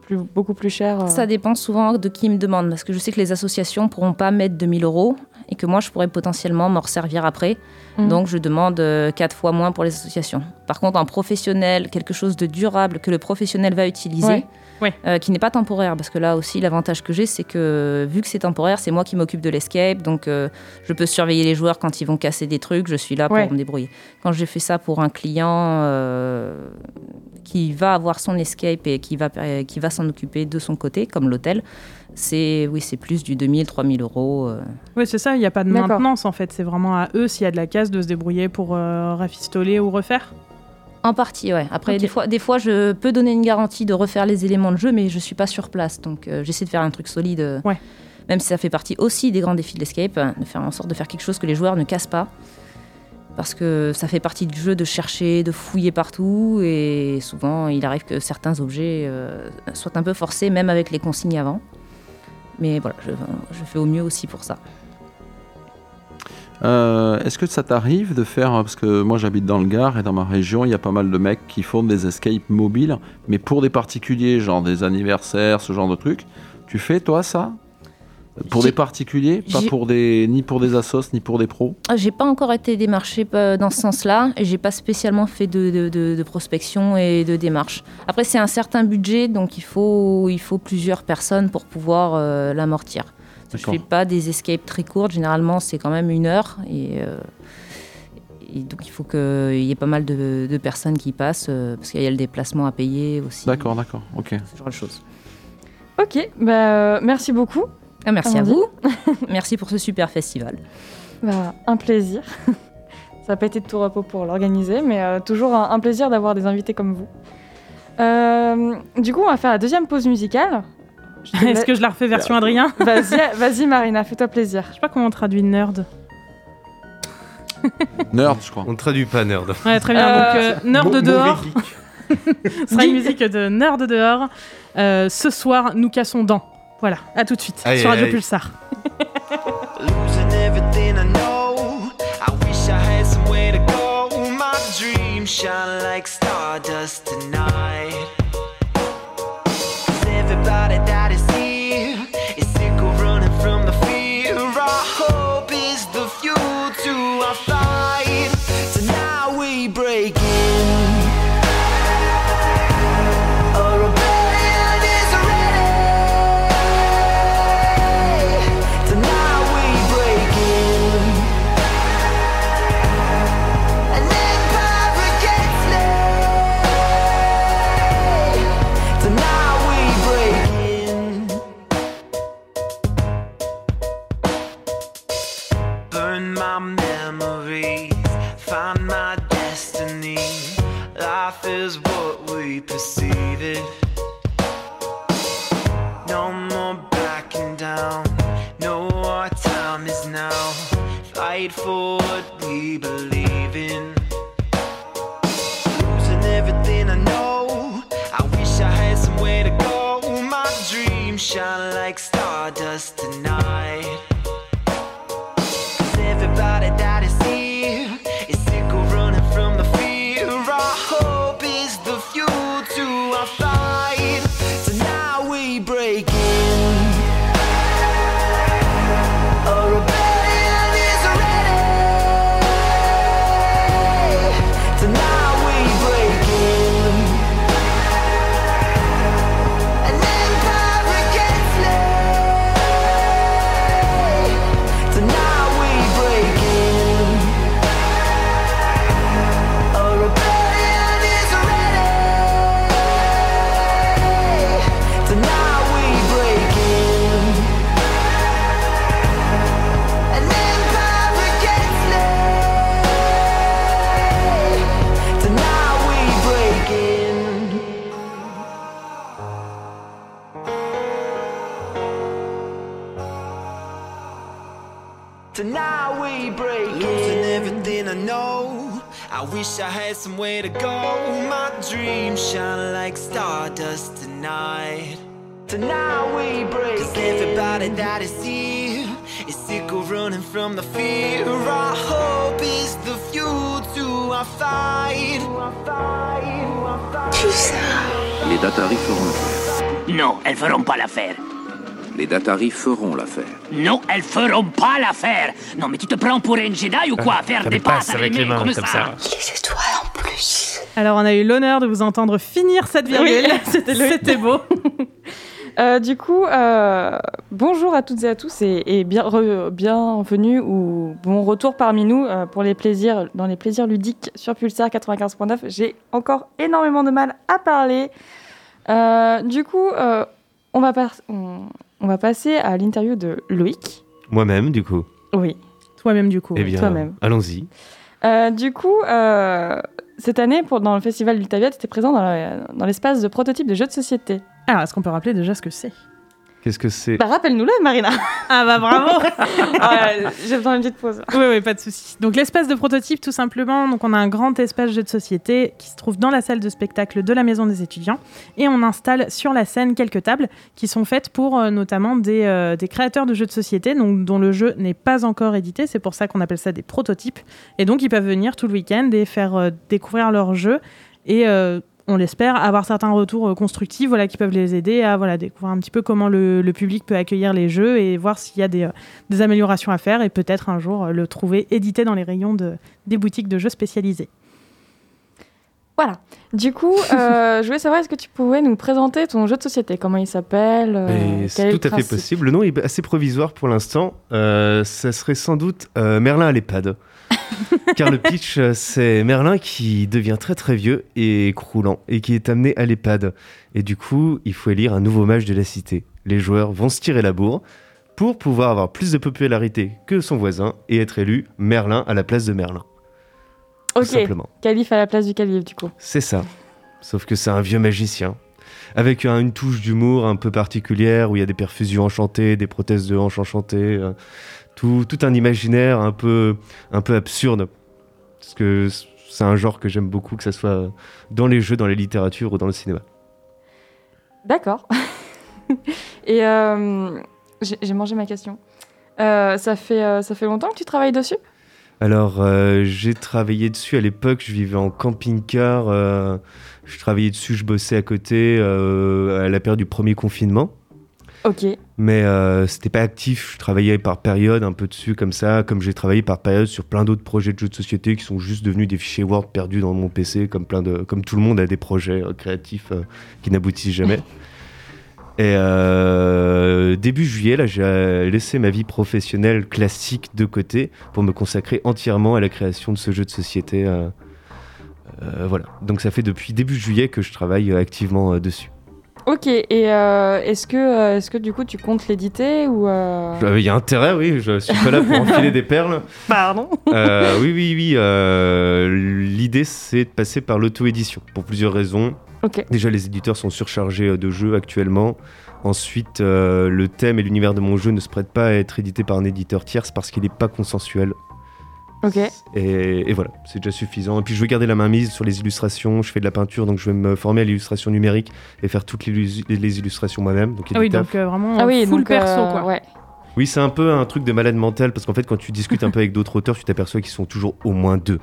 plus beaucoup plus cher Ça dépend souvent de qui me demande, parce que je sais que les associations pourront pas mettre 2000 euros et que moi, je pourrais potentiellement m'en resservir après. Mhm. Donc, je demande euh, quatre fois moins pour les associations. Par contre, un professionnel, quelque chose de durable que le professionnel va utiliser, Ouais. Ouais. euh, qui n'est pas temporaire, parce que là aussi, l'avantage que j'ai, c'est que vu que c'est temporaire, c'est moi qui m'occupe de l'escape, donc euh, je peux surveiller les joueurs quand ils vont casser des trucs, je suis là pour Ouais. me débrouiller. Quand j'ai fait ça pour un client euh, qui va avoir son escape et qui va, euh, qui va s'en occuper de son côté, comme l'hôtel, c'est oui, c'est plus du 2000, 3000 euros. euh. Oui, c'est ça, il n'y a pas de maintenance en fait. C'est vraiment à eux, s'il y a de la casse, de se débrouiller pour euh, rafistoler ou refaire. En partie, ouais. Après, des, fois, des fois, je peux donner une garantie de refaire les éléments de jeu, mais je suis pas sur place. Donc, euh, j'essaie de faire un truc solide. euh, Ouais. Même si ça fait partie aussi des grands défis de l'escape, hein, de faire en sorte de faire quelque chose que les joueurs ne cassent pas. Parce que ça fait partie du jeu de chercher, de fouiller partout. Et souvent, il arrive que certains objets euh, soient un peu forcés, même avec les consignes avant. Mais voilà, je, je fais au mieux aussi pour ça. Euh, Est-ce que ça t'arrive de faire, parce que moi j'habite dans le Gard et dans ma région, il y a pas mal de mecs qui font des escapes mobiles, mais pour des particuliers, genre des anniversaires, ce genre de trucs. Tu fais toi ça? Pour des particuliers, pas pour des, ni pour des assos, ni pour des pros? J'ai pas encore été démarché euh, dans ce sens-là et j'ai pas spécialement fait de, de- de- de prospection et de démarche. Après, c'est un certain budget, donc il faut, il faut plusieurs personnes pour pouvoir euh, l'amortir. Je D'accord. fais pas des escapes très courtes. Généralement, c'est quand même une heure. Et, euh, et donc, il faut qu'il y ait pas mal de, de personnes qui passent, euh, parce qu'il y a le déplacement à payer aussi. D'accord, d'accord, ok. Ce genre de choses. Ok, bah, euh, merci beaucoup. Ah, merci à vous. merci pour ce super festival. Bah, un plaisir. Ça n'a pas été de tout repos pour l'organiser, mais euh, toujours un, un plaisir d'avoir des invités comme vous. Euh, du coup, on va faire la deuxième pause musicale. Est-ce que je la refais version Adrien Vas-y, vas-y Marina, fais-toi plaisir. Je sais pas comment on traduit nerd. Nerd, je crois. On ne traduit pas nerd. Ouais, très bien. Donc, euh, nerd Mau- dehors. Ce sera une musique de nerd dehors. Euh, ce soir, nous cassons dents. Voilà, à tout de suite sur Radio. Pulsar. Shine like stardust tonight. Tonight we break Losing everything I know. I wish I had somewhere to go. My dreams shine like stardust tonight. Tonight we break Cause everybody that is here is sick of running from the fear. Our hope is the fuel to our fight. Les Datari feront l'affaire. Non, elles feront pas l'affaire. Les Datari feront l'affaire. Non, elles feront pas l'affaire. Non, mais tu te prends pour un Jedi ou quoi? Faire des passes avec les mains comme, ça. Alors, on a eu l'honneur de vous entendre finir cette virgule. C'était C'était beau. Euh, du coup, euh, bonjour à toutes et à tous et, et bien, re- bienvenue ou bon retour parmi nous euh, pour les plaisirs, dans les plaisirs ludiques sur Pulsar 95.9. J'ai encore énormément de mal à parler. Euh, du coup, euh, on, va par- on, on va passer à l'interview de Loïc. Moi-même, du coup. Oui. Toi-même, du coup. Eh bien, toi-même. allons-y. Euh, du coup, euh, cette année, pour, dans le festival du Tavia, tu étais présent dans, la- dans l'espace de prototype de jeux de société. Alors, est-ce qu'on peut rappeler déjà ce que c'est? Qu'est-ce que c'est Bah, rappelle-nous-le, Marina. Ah bah bravo Ah, J'ai besoin d'une petite pause. Oui, oui, pas de souci. Donc l'espace de prototype, tout simplement. Donc on a un grand espace jeu de société qui se trouve dans la salle de spectacle de la maison des étudiants, et on installe sur la scène quelques tables qui sont faites pour euh, notamment des, euh, des créateurs de jeux de société, donc dont le jeu n'est pas encore édité. C'est pour ça qu'on appelle ça des prototypes. Et donc ils peuvent venir tout le week-end et faire euh, découvrir leur jeu et euh, on l'espère, avoir certains retours euh, constructifs voilà, qui peuvent les aider à voilà, découvrir un petit peu comment le, le public peut accueillir les jeux et voir s'il y a des, euh, des améliorations à faire et peut-être un jour euh, le trouver édité dans les rayons de, des boutiques de jeux spécialisées. Voilà. Du coup, euh, je voulais savoir, est-ce que tu pouvais nous présenter ton jeu de société? Comment il s'appelle euh, c'est tout à fait possible. Le nom est assez provisoire pour l'instant. Euh, ça serait sans doute euh, Merlin à l'EHPAD. Car le pitch, euh, c'est Merlin qui devient très très vieux et croulant et qui est amené à l'EHPAD. Et du coup, il faut élire un nouveau mage de la cité. Les joueurs vont se tirer la bourre pour pouvoir avoir plus de popularité que son voisin et être élu Merlin à la place de Merlin. Ok, simplement. calife à la place du calife, du coup. C'est ça. Sauf que c'est un vieux magicien. Avec un- une touche d'humour un peu particulière où il y a des perfusions enchantées, des prothèses de hanches enchantées, euh, tout, tout un imaginaire un peu, un peu absurde. Parce que c'est un genre que j'aime beaucoup, que ce soit dans les jeux, dans les littératures ou dans le cinéma. D'accord. Et euh, j'ai mangé ma question. Euh, ça, fait, euh, ça fait longtemps que tu travailles dessus? Alors, euh, j'ai travaillé dessus à l'époque, je vivais en camping-car. euh, je travaillais dessus, je bossais à côté euh, à la période du premier confinement. Ok. Mais euh, c'était pas actif, je travaillais par période un peu dessus comme ça, comme j'ai travaillé par période sur plein d'autres projets de jeux de société qui sont juste devenus des fichiers Word perdus dans mon PC, comme, plein de, comme tout le monde a des projets euh, créatifs euh, qui n'aboutissent jamais. Et euh, début juillet, là, j'ai laissé ma vie professionnelle classique de côté pour me consacrer entièrement à la création de ce jeu de société. voilà. Donc ça fait depuis début juillet que je travaille activement dessus. Ok, et euh, est-ce que, euh, est que du coup tu comptes l'éditer ou... euh, Euh, Il y a intérêt, oui, je suis pas là pour enfiler des perles. Pardon Euh, oui, oui, oui. euh, L'idée, c'est de passer par l'auto-édition pour plusieurs raisons. Déjà, les éditeurs sont surchargés de jeux actuellement. Ensuite, euh, le thème et l'univers de mon jeu ne se prêtent pas à être édité par un éditeur tierce parce qu'il n'est pas consensuel. Ok. Et, et voilà, c'est déjà suffisant. Et puis, je veux garder la main mise sur les illustrations. Je fais de la peinture, donc je vais me former à l'illustration numérique et faire toutes les, illus- les illustrations moi-même. Donc, il y a Ah oui, donc euh, vraiment Ah oui, full donc, perso, euh, quoi. Ouais. Oui, c'est un peu un truc de malade mental parce qu'en fait, quand tu discutes un peu avec d'autres auteurs, tu t'aperçois qu'ils sont toujours au moins deux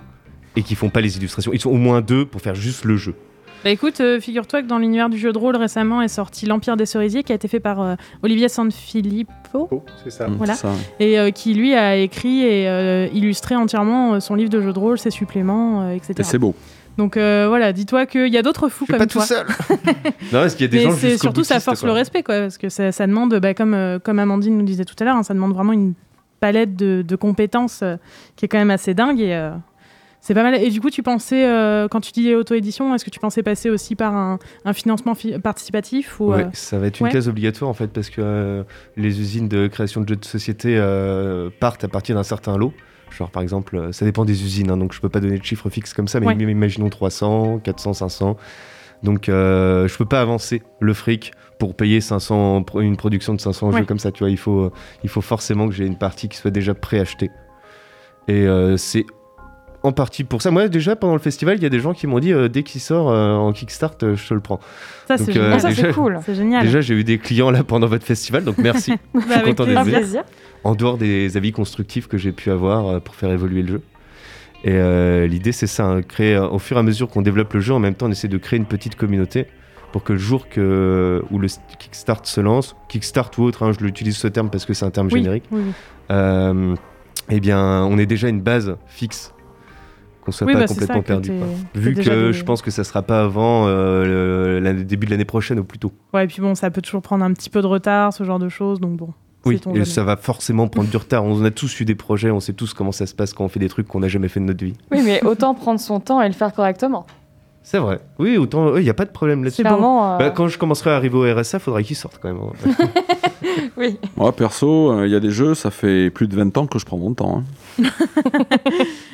et qu'ils font pas les illustrations. Ils sont au moins deux pour faire juste le jeu. Bah écoute, euh, figure-toi que dans l'univers du jeu de rôle récemment est sorti L'Empire des Cerisiers qui a été fait par euh, Olivier Sanfilippo Oh, c'est ça. Mm, Voilà. c'est ça. et euh, qui lui a écrit et euh, illustré entièrement euh, son livre de jeu de rôle, ses suppléments, euh, etc. Et c'est beau. Donc euh, voilà, dis-toi qu'il y a d'autres fous Je suis comme pas tout toi. seul. non, parce qu'il y a des Mais gens c'est surtout ça force quoi. le respect, quoi, parce que ça, ça demande, bah, comme, euh, comme Amandine nous disait tout à l'heure, hein, ça demande vraiment une palette de, de compétences euh, qui est quand même assez dingue et euh, c'est pas mal. Et du coup, tu pensais, euh, quand tu dis auto-édition, est-ce que tu pensais passer aussi par un, un financement fi- participatif ou, Ouais, euh, ça va être une ouais. case obligatoire en fait parce que euh, les usines de création de jeux de société partent à partir d'un certain lot. Genre par exemple, ça dépend des usines, hein, donc je peux pas donner de chiffre fixe comme ça, mais Ouais. im- imaginons 300, 400, 500. Donc euh, je peux pas avancer le fric pour payer 500, pro- une production de 500 Ouais. jeux comme ça, tu vois. Il faut, il faut forcément que j'ai une partie qui soit déjà préachetée. Et euh, c'est en partie pour ça. Moi déjà pendant le festival, il y a des gens qui m'ont dit euh, dès qu'il sort euh, en Kickstart, euh, je te le prends. Ça, c'est génial. Ah, ça c'est cool. C'est génial. Déjà, j'ai eu des clients là pendant votre festival, donc merci. Bah, suis avec content d'être plaisir. en dehors des avis constructifs que j'ai pu avoir pour faire évoluer le jeu. Et l'idée, c'est ça, hein, créer, au fur et à mesure qu'on développe le jeu, en même temps, on essaie de créer une petite communauté pour que le jour que, où le Kickstart se lance, Kickstart ou autre, hein, je l'utilise ce terme parce que c'est un terme Oui, générique, oui, eh bien, on ait déjà une base fixe, qu'on soit Oui, pas bah, ça, complètement perdu. quoi. Vu que des- je pense que ça sera pas avant euh, le, début de l'année prochaine au plus tôt. Ouais, et puis bon, ça peut toujours prendre un petit peu de retard, ce genre de choses, donc bon. Oui, et jamais. ça va forcément prendre du retard. On a tous eu des projets, on sait tous comment ça se passe quand on fait des trucs qu'on n'a jamais fait de notre vie. Oui, mais autant prendre son temps et le faire correctement. C'est vrai. Oui, autant, il n'y a pas de problème là-dessus. C'est bon. Clairement. euh, Bah, quand je commencerai à arriver au RSA, faudrait qu'il sorte quand même. hein. Oui. Moi, perso, euh, il y a des jeux, ça fait plus de 20 ans que je prends mon temps. hein.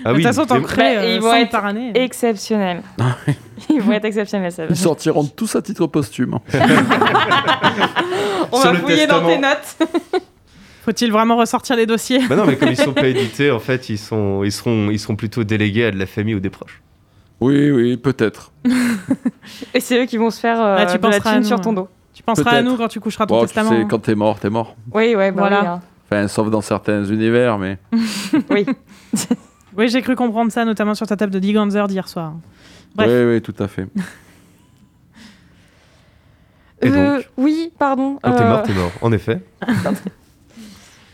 ah de toute façon, t'en crées Bah, euh, ils vont 100 être par année. Exceptionnel. Ils vont être exceptionnels, ça. Ils sortiront tous à titre posthume. On Sur va le fouiller dans tes notes. Faut-il vraiment ressortir les dossiers? Bah non, mais comme ils sont pas édités, en fait, ils, sont, ils, seront, ils seront plutôt délégués à de la famille ou des proches. Oui, oui, peut-être. Et c'est eux qui vont se faire euh, Ah, tu de la penseras à thune nous, sur ton dos. Tu penseras à nous quand tu coucheras ton Bon, tu testament. sais, quand t'es mort, t'es mort. Oui, ouais, bah Voilà. oui, hein. Enfin, sauf dans certains univers, mais. Oui. Oui, j'ai cru comprendre ça, notamment sur ta table de Diganzer d'hier soir. Bref. Oui, oui, tout à fait. Et Euh, donc oui, pardon. Quand t'es euh, mort, t'es mort. En effet,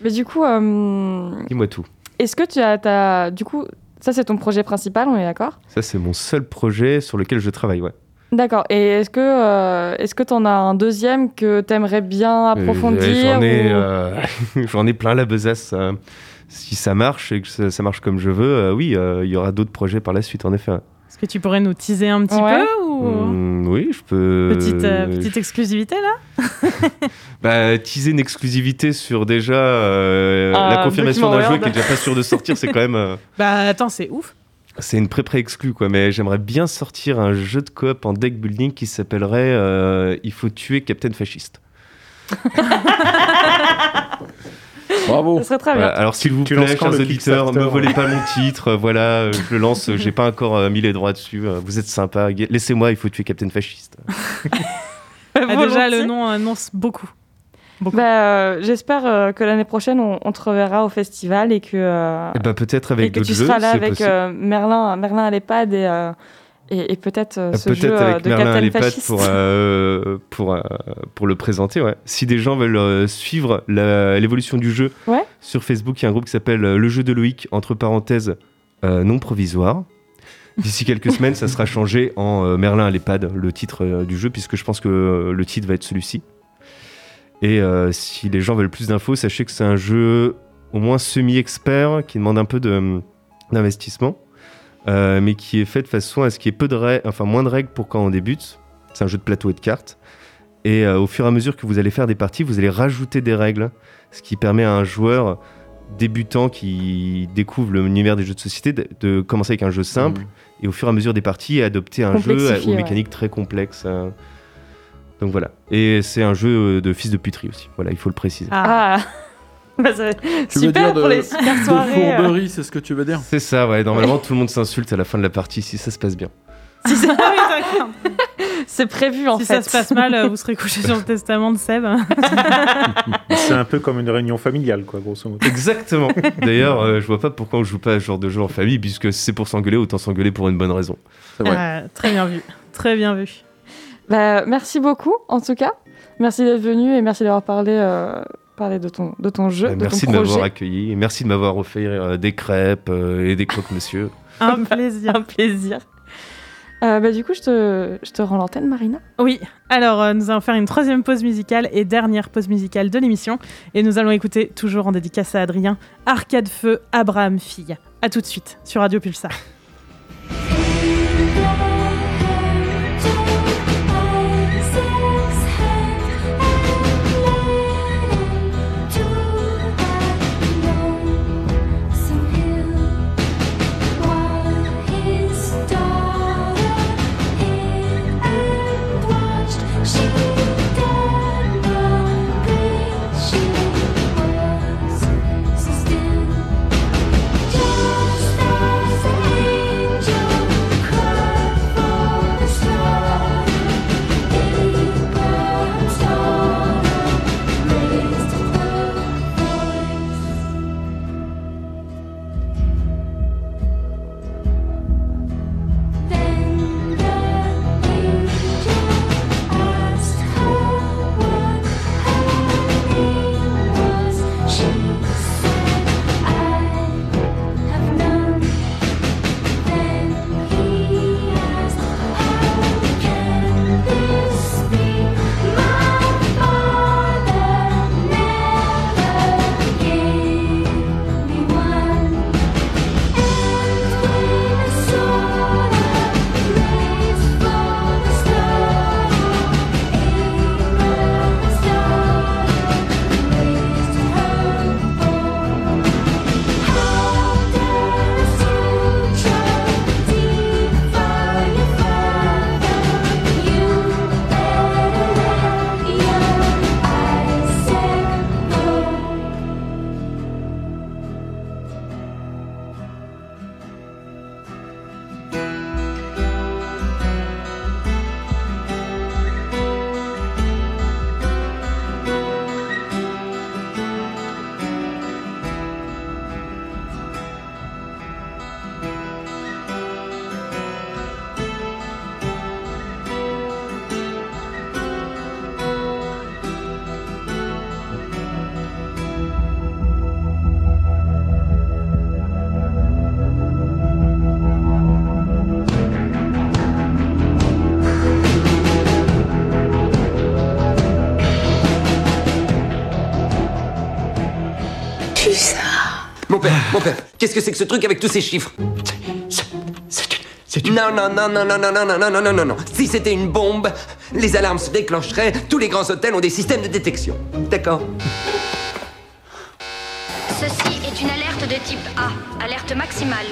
Mais du coup, euh, dis-moi tout. est-ce que tu as, t'as- du coup, Ça, c'est ton projet principal, on est d'accord? Ça, c'est mon seul projet sur lequel je travaille, ouais. D'accord. Et est-ce que euh, est-ce que tu en as un deuxième que tu aimerais bien approfondir J'en ai, ou- euh, j'en ai plein la besace. euh, si ça marche et que ça, ça marche comme je veux, euh, oui, euh, il y aura d'autres projets par la suite, en effet. Est-ce que tu pourrais nous teaser un petit Ouais. peu ou Mm, oui, je peux. petite, euh, petite exclusivité là Bah, teaser une exclusivité sur déjà euh, Ah, la confirmation d'un jeu qui est déjà pas sûr de sortir, c'est quand même. euh, Bah attends, c'est ouf. C'est une pré-pré exclue, quoi. Mais j'aimerais bien sortir un jeu de coop en deck building qui s'appellerait euh, Il faut tuer Captain Fasciste. Bravo. Ce serait très bien. Voilà, alors s'il vous tu plaît, chers auditeurs, ne Kickstarter volez pas mon titre. euh, voilà, euh, je le lance. J'ai pas encore euh, mis les droits dessus. euh, Vous êtes sympa. Laissez-moi. Il faut tuer Captain Fasciste. Ah, déjà, le nom annonce beaucoup. Bah, euh, J'espère euh, que l'année prochaine, on, on te reverra au festival et que, euh, Et bah peut-être et avec que tu jeux. seras là avec Merlin, Merlin à l'EHPAD et, et, et peut-être euh, ce jeu Peut-être euh, avec de Merlin à Captain Fasciste. pour, euh, pour, pour le présenter. Ouais. Si des gens veulent suivre l'évolution du jeu, Ouais. sur Facebook, il y a un groupe qui s'appelle Le jeu de Loïc, entre parenthèses, non provisoire. D'ici quelques semaines, ça sera changé en Merlin à l'EHPAD, le titre du jeu, puisque je pense que le titre va être celui-ci. Et euh, si les gens veulent plus d'infos, sachez que c'est un jeu au moins semi-expert qui demande un peu de- d'investissement, euh, mais qui est fait de façon à ce qu'il y ait peu de règles, enfin moins de règles pour quand on débute. C'est un jeu de plateau et de cartes. Et euh, au fur et à mesure que vous allez faire des parties, vous allez rajouter des règles, ce qui permet à un joueur débutant qui découvre l'univers des jeux de société de, de commencer avec un jeu simple et au fur et à mesure des parties adopter un jeu aux ouais. mécaniques très complexes. euh. Donc voilà. Et c'est un jeu euh, de fils de puterie aussi. Voilà, il faut le préciser. Ah, Bah, c'est Tu veux super dire de, pour les super de soirées. euh. fourberie, c'est ce que tu veux dire? C'est ça, ouais. Normalement, tout le monde s'insulte à la fin de la partie si ça se passe bien. Si c'est- Ah c'est prévu en si fait. ça se passe mal, euh, vous serez couché sur le testament de Seb. C'est un peu comme une réunion familiale, quoi, grosso modo. Exactement. D'ailleurs, euh, je vois pas pourquoi on joue pas à ce genre de jeu en famille, puisque si c'est pour s'engueuler, autant s'engueuler pour une bonne raison. C'est vrai. Ah, très bien vu. Très bien vu. Bah, merci beaucoup en tout cas. Merci d'être venu et merci d'avoir parlé, euh, parlé de, ton, de ton jeu, de merci ton de m'avoir accueilli et merci de m'avoir offert euh, des crêpes euh, et des croque-monsieur. Un plaisir. Un plaisir. Euh, bah, du coup, je te, je te rends l'antenne, Marina. Oui, alors euh, nous allons faire une troisième pause musicale et dernière pause musicale de l'émission. Et nous allons écouter, toujours en dédicace à Adrien, Arcade Feu, Abraham Fille. A tout de suite sur Radio Pulsar. Qu'est-ce que c'est que ce truc avec tous ces chiffres Non, non, non, non, non, non, non, non, non, non, non, non, non. Si c'était une bombe, les alarmes se déclencheraient. Tous les grands hôtels ont des systèmes de détection. D'accord Ceci est une alerte de type A, alerte maximale.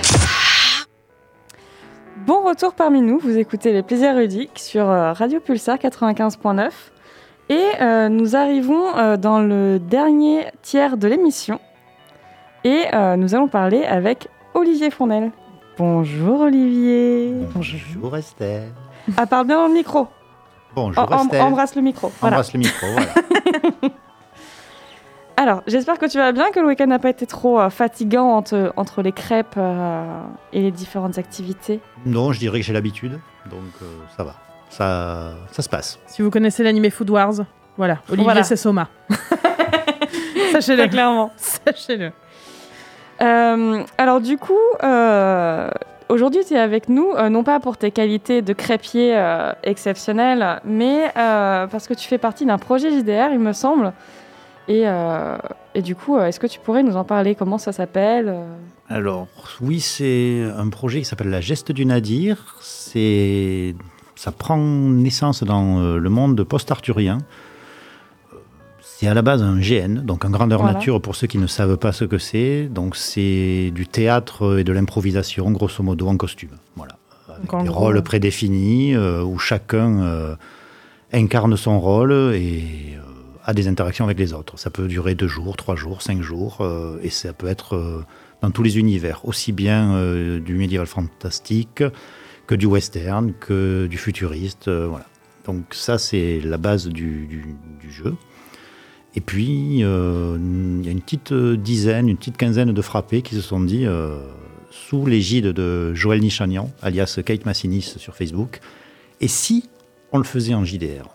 Bon retour parmi nous, vous écoutez les plaisirs ludiques sur euh, Radio Pulsar 95.9 et euh, nous arrivons euh, dans le dernier tiers de l'émission et euh, nous allons parler avec Olivier Fournel. Bonjour Olivier. Bonjour Esther. Ah, parle bien dans le micro. Bonjour Esther. embrasse le micro. voilà. Embrasse le micro, voilà. Alors, j'espère que tu vas bien, que le week-end n'a pas été trop euh, fatigant entre, entre les crêpes euh, et les différentes activités. non, je dirais que j'ai l'habitude, donc euh, ça va. Ça, ça se passe. Si vous connaissez l'animé Food Wars, voilà, Olivier Voilà. c'est Soma. Sachez-le. Clairement. Sachez-le. Euh, alors du coup, euh, aujourd'hui tu es avec nous, euh, non pas pour tes qualités de crêpier exceptionnelles, mais parce que tu fais partie d'un projet JDR, il me semble. Et, et du coup, est-ce que tu pourrais nous en parler? Comment ça s'appelle Alors, oui, c'est un projet qui s'appelle La Geste du Nadir. C'est, ça prend naissance dans le monde post-arthurien. C'est à la base un GN, donc un grandeur Voilà. nature pour ceux qui ne savent pas ce que c'est. Donc, c'est du théâtre et de l'improvisation, grosso modo, en costume. Voilà. En Des gros, rôles prédéfinis euh, où chacun euh, incarne son rôle et euh, a des interactions avec les autres. Ça peut durer deux jours, trois jours, cinq jours, et ça peut être dans tous les univers, aussi bien du médiéval fantastique que du western, que du futuriste. voilà. Donc ça, c'est la base du, du- du jeu. Et puis, euh, il y a une petite dizaine, une petite quinzaine de frappés qui se sont dit, euh, sous l'égide de Joël Nichanian, alias Kate Massinis sur Facebook, et si on le faisait en JDR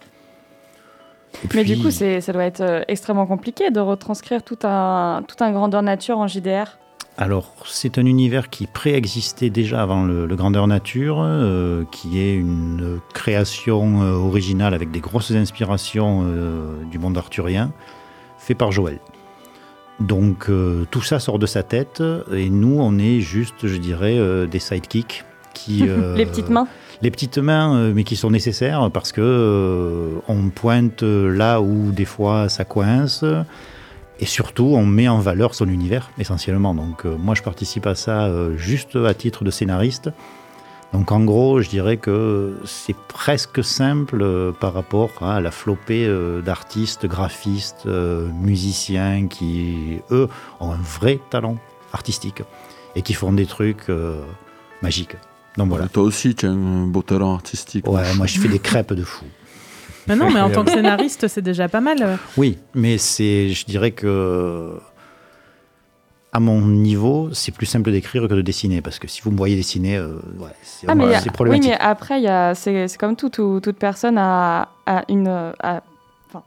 Et Mais du coup, ça doit être euh, extrêmement compliqué de retranscrire tout un, tout un grandeur nature en JDR. Alors, c'est un univers qui préexistait déjà avant le, le Grandeur Nature, euh, qui est une création euh, originale avec des grosses inspirations euh, du monde arthurien, fait par Joël. Donc, tout ça sort de sa tête, et nous, on est juste, je dirais, des sidekicks qui... Les petites mains. les petites mains, mais qui sont nécessaires parce que on pointe là où des fois ça coince. Et surtout, on met en valeur son univers essentiellement. Donc, euh, moi, je participe à ça euh, juste à titre de scénariste. Donc, en gros, je dirais que c'est presque simple euh, par rapport à la flopée d'artistes, graphistes, musiciens qui, eux, ont un vrai talent artistique et qui font des trucs magiques. Donc voilà. Toi aussi, tu as un beau talent artistique. Ouais, moi je fais des crêpes de fou. Mais non, mais en tant que scénariste, c'est déjà pas mal. Oui, mais c'est, je dirais que à mon niveau, c'est plus simple d'écrire que de dessiner parce que si vous me voyez dessiner, euh, ouais, c'est Ah, c'est oui, problématique. mais après, il y a- c'est c'est comme tout, tout- toute personne a, a une. a- enfin,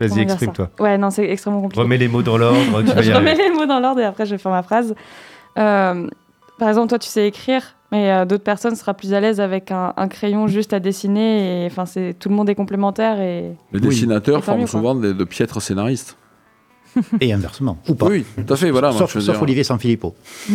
Vas-y, exprime-toi. Ouais, non, c'est extrêmement compliqué. Remets les mots dans l'ordre, tu vas y je remets arriver. les mots dans l'ordre et après je vais faire ma phrase. Euh, par exemple, toi, tu sais écrire, mais euh, d'autres personnes sera plus à l'aise avec un, un crayon juste à dessiner. Et enfin, c'est tout le monde est complémentaire et. Les Et dessinateurs mieux, forment souvent des- de piètres scénaristes. Et inversement, ou pas. Oui, tout à fait, voilà. sauf sauf dire- Olivier Sanfilippo.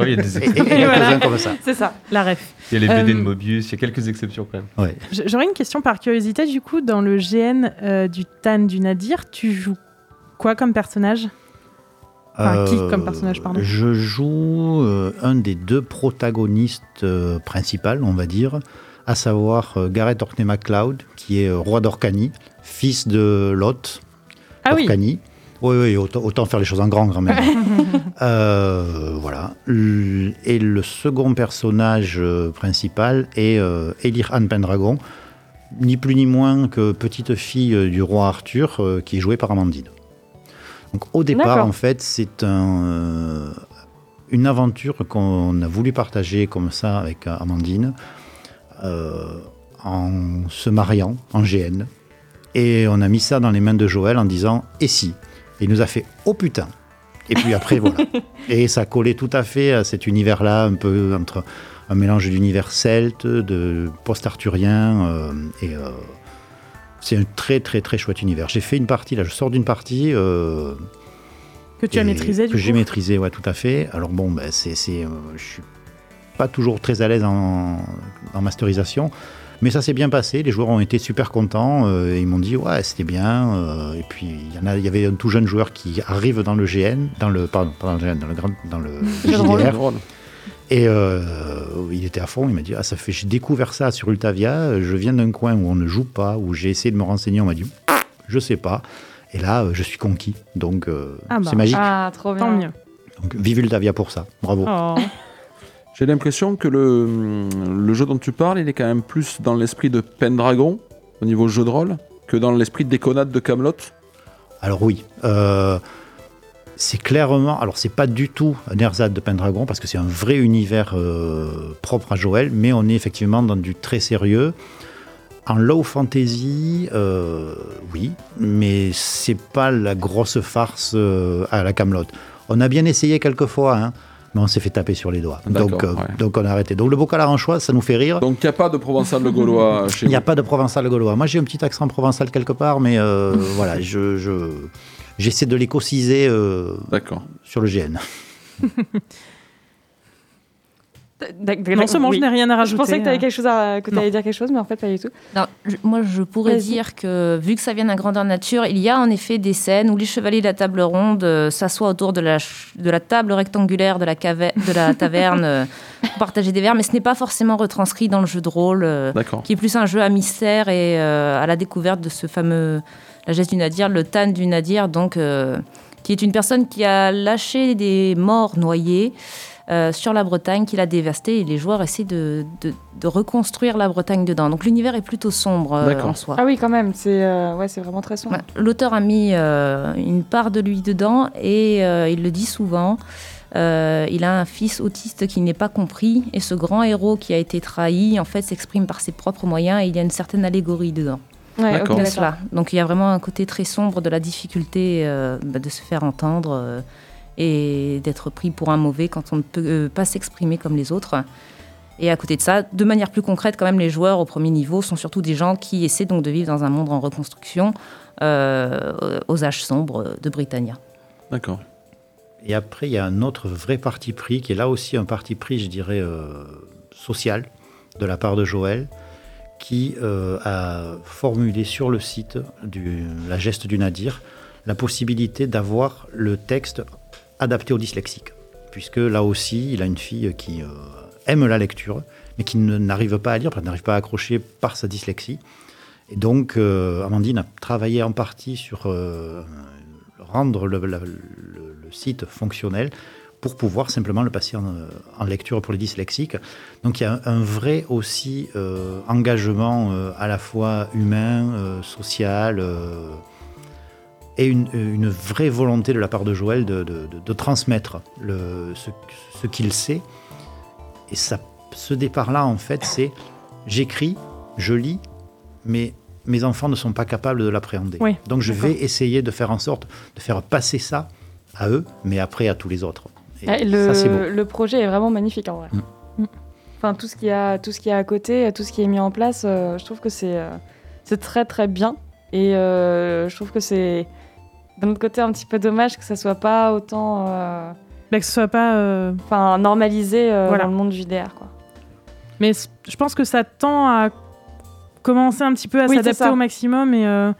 Oui, il y a des Et- et- et quelques-uns comme ça. C'est ça. La ref. Il y a les BD de Euh, Mobius, il y a quelques exceptions quand même. Ouais. J'aurais une question par curiosité, du coup, dans le GN euh, du Tan du Nadir, tu joues quoi comme personnage? Enfin, qui comme personnage, pardon Euh, Je joue euh, un des deux protagonistes euh, principaux, on va dire, à savoir euh, Gareth Orkney MacLeod, qui est euh, roi d'Orcanie, fils de Lot Ah oui. d'Orcanie. Oui, oui, autant, autant faire les choses en grand, quand même. Euh, voilà. Et le second personnage euh, principal est euh, Elir Anne Pendragon, ni plus ni moins que petite fille euh, du roi Arthur, euh, qui est jouée par Amandine. Donc au départ, en fait, c'est un, euh, une aventure qu'on a voulu partager comme ça avec euh, Amandine, euh, en se mariant en GN. Et on a mis ça dans les mains de Joël en disant « et si ?» Et il nous a fait « oh putain !» Et puis après, voilà. Et ça collait tout à fait à cet univers-là, un peu entre un mélange d'univers celte, de post-arthurien. euh, et c'est un très, très, très chouette univers. J'ai fait une partie, là, je sors d'une partie. euh, Que tu as Et maîtrisé, du Que j'ai maîtrisé, ouais, tout à fait. Alors bon, ben, c'est, c'est, euh, je suis pas toujours très à l'aise en, en masterisation, mais ça s'est bien passé. Les joueurs ont été super contents. euh, ils m'ont dit ouais, c'était bien. euh, et puis il y en a, il y avait un tout jeune joueur qui arrive dans le GN, dans le pardon, pas dans le GN, dans le grand, dans le. JDR. Et euh, il était à fond, il m'a dit ah, ça fait, j'ai découvert ça sur Ultavia, je viens d'un coin où on ne joue pas, où j'ai essayé de me renseigner, on m'a dit je sais pas. Et là, euh, je suis conquis, donc euh, Ah bah. c'est magique. Ah, trop bien. Tant mieux. Donc, vive Ultavia pour ça, bravo. Oh. J'ai l'impression que le, le jeu dont tu parles, il est quand même plus dans l'esprit de Pendragon, au niveau jeu de rôle, que dans l'esprit de Déconnade de Camelot. Alors oui, euh, c'est clairement, alors c'est pas du tout un Erzad de Pendragon parce que c'est un vrai univers euh, propre à Joël, mais on est effectivement dans du très sérieux. En low fantasy, euh, oui, mais c'est pas la grosse farce euh, à la Camelot. On a bien essayé quelques fois, hein, mais on s'est fait taper sur les doigts. Donc, ouais. donc on a arrêté. Donc le bocal aranchois, ça nous fait rire. Donc il n'y a pas de provençal de gaulois chez Il n'y a pas de provençal gaulois. Moi, j'ai un petit accent provençal quelque part, mais voilà, je, je- j'essaie de l'écociser euh, sur le GN. Non seulement je n'ai rien à Je rajouter, pensais que tu avais euh. quelque chose à, que allais dire quelque chose, mais en fait pas du tout. Non, je- moi, je pourrais dire que, vu que ça vient d'un grandeur nature, il y a en effet des scènes où les chevaliers de la table ronde euh, s'assoient autour de la, ch- de la table rectangulaire de la, cave- de la taverne euh, pour partager des verres, mais ce n'est pas forcément retranscrit dans le jeu de rôle, euh, D'accord. qui est plus un jeu à mystère et euh, à la découverte de ce fameux, la geste du nadir, le tan du nadir, donc, euh, qui est une personne qui a lâché des morts noyés. euh, sur la Bretagne, qu'il a dévastée, et les joueurs essaient de, de- de reconstruire la Bretagne dedans. Donc l'univers est plutôt sombre euh, en soi. Ah oui, quand même, c'est euh, ouais, c'est vraiment très sombre. L'auteur a mis euh, une part de lui dedans et euh, il le dit souvent. euh, il a un fils autiste qui n'est pas compris et ce grand héros qui a été trahi en fait s'exprime par ses propres moyens et il y a une certaine allégorie dedans. Ouais, ok, de d'accord. cela. Donc il y a vraiment un côté très sombre de la difficulté euh, bah, de se faire entendre euh, et d'être pris pour un mauvais quand on ne peut euh, pas s'exprimer comme les autres. Et à côté de ça, de manière plus concrète, quand même, les joueurs au premier niveau sont surtout des gens qui essaient donc de vivre dans un monde en reconstruction euh, aux âges sombres de Britannia. D'accord. Et après, il y a un autre vrai parti pris, qui est là aussi un parti pris, je dirais, euh, social, de la part de Joël, qui euh, a formulé sur le site du La Geste du Nadir la possibilité d'avoir le texte adapté aux dyslexiques. Puisque là aussi, il a une fille qui euh, aime la lecture, mais qui n'arrive pas à lire, n'arrive pas à accrocher par sa dyslexie. Et donc, euh, Amandine a travaillé en partie sur rendre le site fonctionnel pour pouvoir simplement le passer en, euh, en lecture pour les dyslexiques. Donc il y a un, un vrai aussi euh, engagement euh, à la fois humain, euh, social, et une, une vraie volonté de la part de Joël de, de- de- de transmettre le, ce, ce qu'il sait. Et ça, ce départ-là, en fait, c'est j'écris, je lis, mais mes enfants ne sont pas capables de l'appréhender. Oui, Donc je vais essayer de faire en sorte de faire passer ça à eux, mais après à tous les autres. Et Ouais, le, ça, c'est beau. le projet est vraiment magnifique en vrai. Mm. Enfin, tout ce qu'il y a, tout ce qu'il y a à côté, tout ce qui est mis en place, euh, je trouve que c'est, euh, c'est très très bien. Et euh, je trouve que c'est, d'un autre côté, un petit peu dommage que ça soit pas autant, euh, Bah, que ce soit pas. euh, enfin, normalisé euh, Voilà. dans le monde du JDR, quoi. Mais c- je pense que ça tend à commencer un petit peu à Oui, s'adapter au maximum et euh,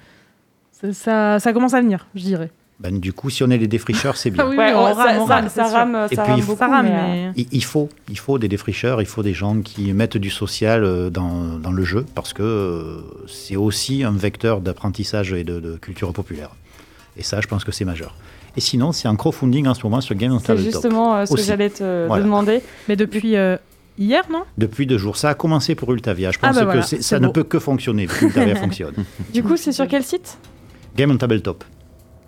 ça, ça, ça commence à venir, je dirais. Ben, du coup, si on est les défricheurs, c'est bien. Ah oui, Ouais, on on- rame, ça- on rame, ça c'est sûr. rame, Et ça puis, rame il faut- beaucoup, Ça rame, mais, euh, Il, il faut, il faut des défricheurs, il faut des gens qui mettent du social euh, dans, dans le jeu, parce que euh, c'est aussi un vecteur d'apprentissage et de, de culture populaire. Et ça, je pense que c'est majeur. Et sinon, c'est un crowdfunding en ce moment sur Game on c'est justement euh, ce que j'allais te Voilà. demander. Mais depuis euh, hier, non? Depuis deux jours. Ça a commencé pour Ultavia. Je Ah pense bah que voilà, ça ne peut que fonctionner, vu qu'Ultavia fonctionne. Du coup, c'est sur quel site? Game on Tabletop.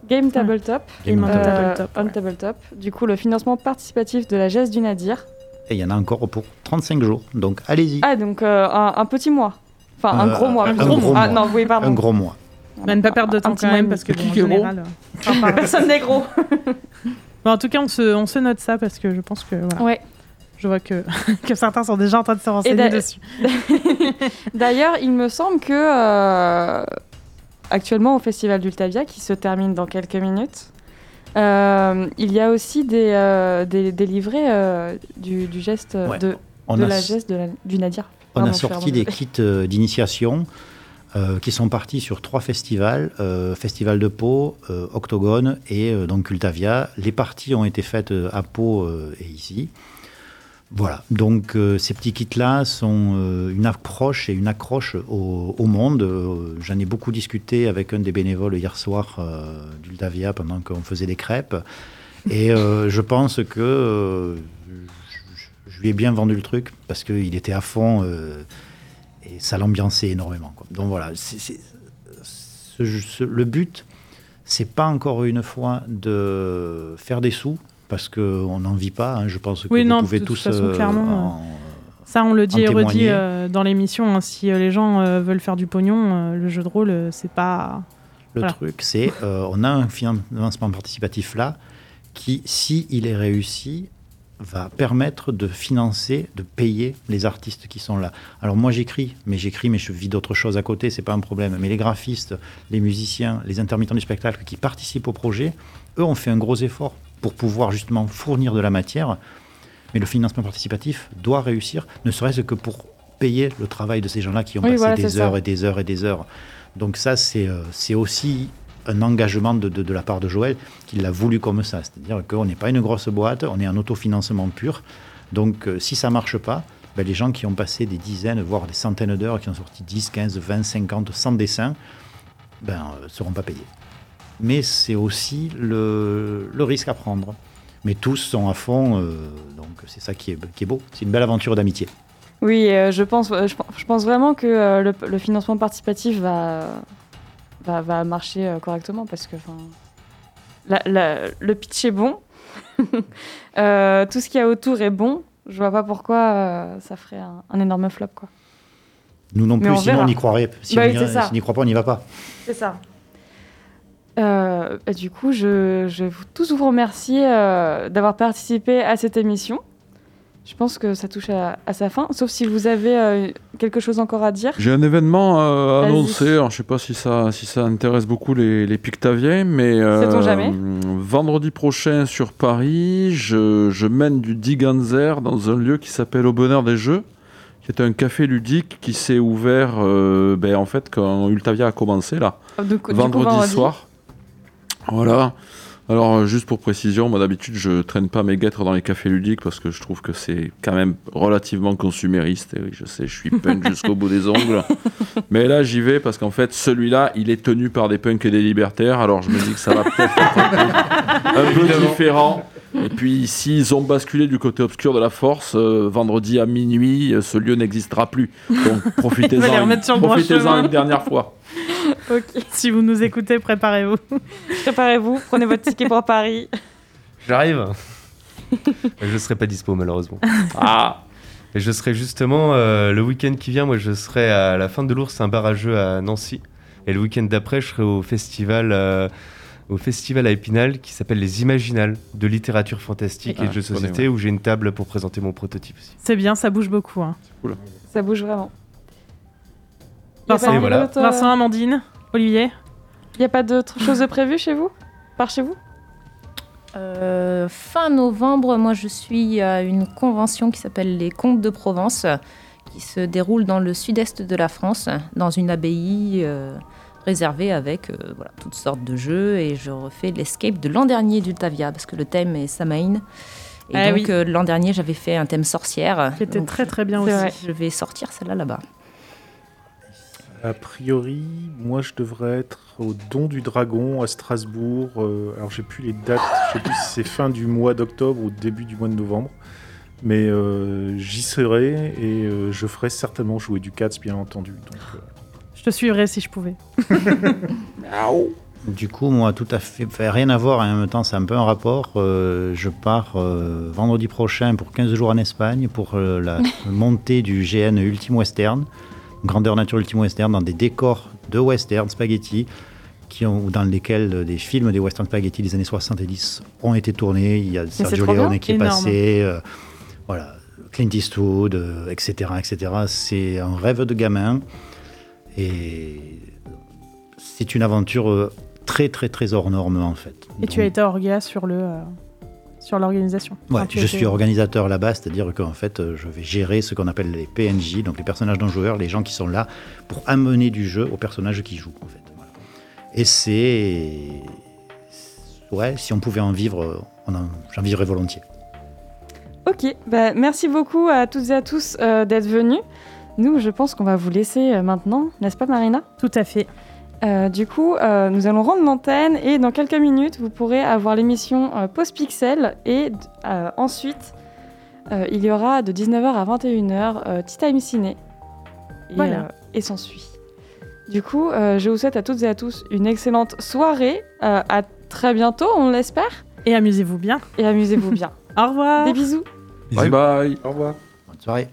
Game Tabletop. Game on Euh, Tabletop, on Tabletop. Du coup, le financement participatif de la geste du Nadir. Et il y en a encore pour 35 jours. Donc allez-y. Ah, donc euh, un, un petit mois. Enfin, un Euh, gros mois. un plutôt. gros Ah mois. non, oui, pardon. Un gros mois. Bah, ne pas perdre de temps quand même, parce que bon, en gros général. euh, enfin. Personne n'est gros. Bon, en tout cas, on se, on se note ça parce que je pense que voilà, Ouais. je vois que, que certains sont déjà en train de se renseigner dessus. D'ailleurs, il me semble que euh, actuellement au Festival d'Ultavia, qui se termine dans quelques minutes, Euh, il y a aussi des, euh, des, des livrets euh, du, du geste Ouais. de, On de a la geste de la- du Nadir. On a sorti des kits euh, d'initiation euh, qui sont partis sur trois festivals, Festival de Pau, Octogone et donc Cultavia. Les parties ont été faites à Pau et ici. Voilà, donc euh, ces petits kits-là sont euh, une approche et une accroche au, au monde. Euh, J'en ai beaucoup discuté avec un des bénévoles hier soir d'Ultavia pendant qu'on faisait des crêpes. Et je pense que je, je lui ai bien vendu le truc parce qu'il était à fond et ça l'ambiançait énormément. quoi. Donc voilà, c'est- c'est- ce- ce- le but, c'est pas encore une fois de faire des sous parce qu'on n'en vit pas. hein. Je pense que Oui, vous non, pouvez de toute tous façon, euh, clairement, en- Ça, on le dit et redit euh, dans l'émission. hein, si euh, les gens euh, veulent faire du pognon, euh, le jeu de rôle, euh, c'est pas. Le Voilà. truc, c'est euh, on a un financement participatif là qui, si il est réussi, va permettre de financer, de payer les artistes qui sont là. Alors moi j'écris, mais j'écris, mais je vis d'autres choses à côté, c'est pas un problème. Mais les graphistes, les musiciens, les intermittents du spectacle qui participent au projet, eux ont fait un gros effort pour pouvoir justement fournir de la matière. Mais le financement participatif doit réussir, ne serait-ce que pour payer le travail de ces gens-là qui ont Oui, passé voilà, des ça. heures et des heures et des heures. Donc ça, c'est euh, aussi un engagement de, de- de la part de Joël qu'il l'a voulu comme ça. C'est-à-dire qu'on n'est pas une grosse boîte, on est en autofinancement pur. Donc euh, si ça marche pas, ben, les gens qui ont passé des dizaines, voire des centaines d'heures, qui ont sorti 10, 15, 20, 50, 100 dessins, ben, euh, seront pas payés. Mais c'est aussi le, le risque à prendre. Mais tous sont à fond, euh, donc c'est ça qui est, qui est beau. C'est une belle aventure d'amitié. Oui, euh, je, pense, euh, je, pen- je pense vraiment que euh, le, le financement participatif va, va, va marcher correctement parce que 'fin, la- la- le pitch est bon. Tout ce qu'il y a autour est bon. Je vois pas pourquoi ça ferait un, un énorme flop. Quoi. Nous non plus, on sinon verra. on y croirait. Si Bah si on n'y croit pas, on n'y va pas. C'est ça. Euh, bah, du coup, je, je vais vous, tous vous remercier euh, d'avoir participé à cette émission. Je pense que ça touche à, à sa fin, sauf si vous avez euh, quelque chose encore à dire. J'ai un événement annoncer. Alors, je sais pas si ça, si ça intéresse beaucoup les, les Pictaviens, mais jamais vendredi prochain sur Paris, je, je mène du Diganzer dans un lieu qui s'appelle Au Bonheur des Jeux, qui est un café ludique qui s'est ouvert euh, ben, en fait quand Ultavia a commencé là, vendredi, vendredi. soir. Voilà. Alors, euh, juste pour précision, moi d'habitude, je traîne pas mes guêtres dans les cafés ludiques parce que je trouve que c'est quand même relativement consumériste. Et oui, je sais, je suis punk jusqu'au bout des ongles. Mais là, j'y vais parce qu'en fait, celui-là, il est tenu par des punks et des libertaires. Alors, je me dis que ça va peut-être être un peu, un peu Évidemment. différent. Et puis, s'ils ont basculé du côté obscur de la force, euh, vendredi à minuit, euh, ce lieu n'existera plus. Donc, profitez-en profitez-en chemin. une dernière fois. Ok. Si vous nous écoutez, préparez-vous. Préparez-vous, prenez votre ticket pour Paris. J'arrive. je serai pas dispo malheureusement. Ah Et je serai justement euh, le week-end qui vient. Moi, je serai à la fin de l'ours, un bar à Nancy. Et le week-end d'après, je serai au festival, euh, au festival à Épinal qui s'appelle les Imaginales de littérature fantastique Ah, et de jeux de société où j'ai une table pour présenter mon prototype aussi. C'est bien, ça bouge beaucoup. hein. Ça bouge vraiment. Vincent, Et voilà. euh, Vincent, Amandine, Olivier y a pas d'autres choses de prévues chez vous? Par chez vous? Euh, fin novembre, moi je suis à une convention qui s'appelle les Contes de Provence, qui se déroule dans le sud-est de la France, dans une abbaye euh, réservée avec euh, voilà, toutes sortes de jeux. Et je refais l'escape de l'an dernier d'Ultavia, parce que le thème est Samhain. Et Ah donc oui. euh, l'an dernier, j'avais fait un thème sorcière. qui était Donc, très très bien C'est aussi. vrai. Je vais sortir celle-là là-bas. A priori, moi je devrais être au Don du Dragon à Strasbourg. euh, alors j'ai plus les dates, je sais plus si c'est fin du mois d'octobre ou début du mois de novembre. Mais euh, j'y serai et euh, je ferai certainement jouer du Cats, bien entendu. Donc, euh, te suivrai si je pouvais. Du coup, moi, tout à fait, fait rien à voir, en même temps, c'est un peu un rapport. Euh, je pars euh, vendredi prochain pour 15 jours en Espagne pour euh, la montée du GN Ultime Western, grandeur nature Ultime Western, dans des décors de western spaghetti, qui ont, dans lesquels des films des western spaghetti des années 70 ont été tournés. Il y a Sergio Leone qui est Énorme. passé, euh, voilà, Clint Eastwood, euh, etc., etc. C'est un rêve de gamin. Et c'est une aventure euh, très très très hors norme en fait. Et tu as été orga sur le euh, sur l'organisation. Ouais, Enfin, je suis organisateur là-bas, c'est-à-dire qu'en fait, euh, je vais gérer ce qu'on appelle les PNJ, donc les personnages non joueurs, les gens qui sont là pour amener du jeu aux personnages qui jouent, en fait. Voilà. Et c'est... Ouais, si on pouvait en vivre, j'en vivrais volontiers. Ok, bah, merci beaucoup à toutes et à tous euh, d'être venus. Nous, je pense qu'on va vous laisser euh, maintenant, n'est-ce pas Marina? Tout à fait. Euh, du coup, euh, nous allons rendre l'antenne et dans quelques minutes, vous pourrez avoir l'émission euh, Pause Pixel et euh, ensuite, euh, il y aura de 19h à 21h euh, Tea Time Ciné. Et, Voilà. euh, et s'ensuit. Du coup, euh, je vous souhaite à toutes et à tous une excellente soirée. Euh, à très bientôt, on l'espère. Et amusez-vous bien. Et amusez-vous bien. Au revoir. Des bisous. Bye bye. Au revoir. Bonne soirée.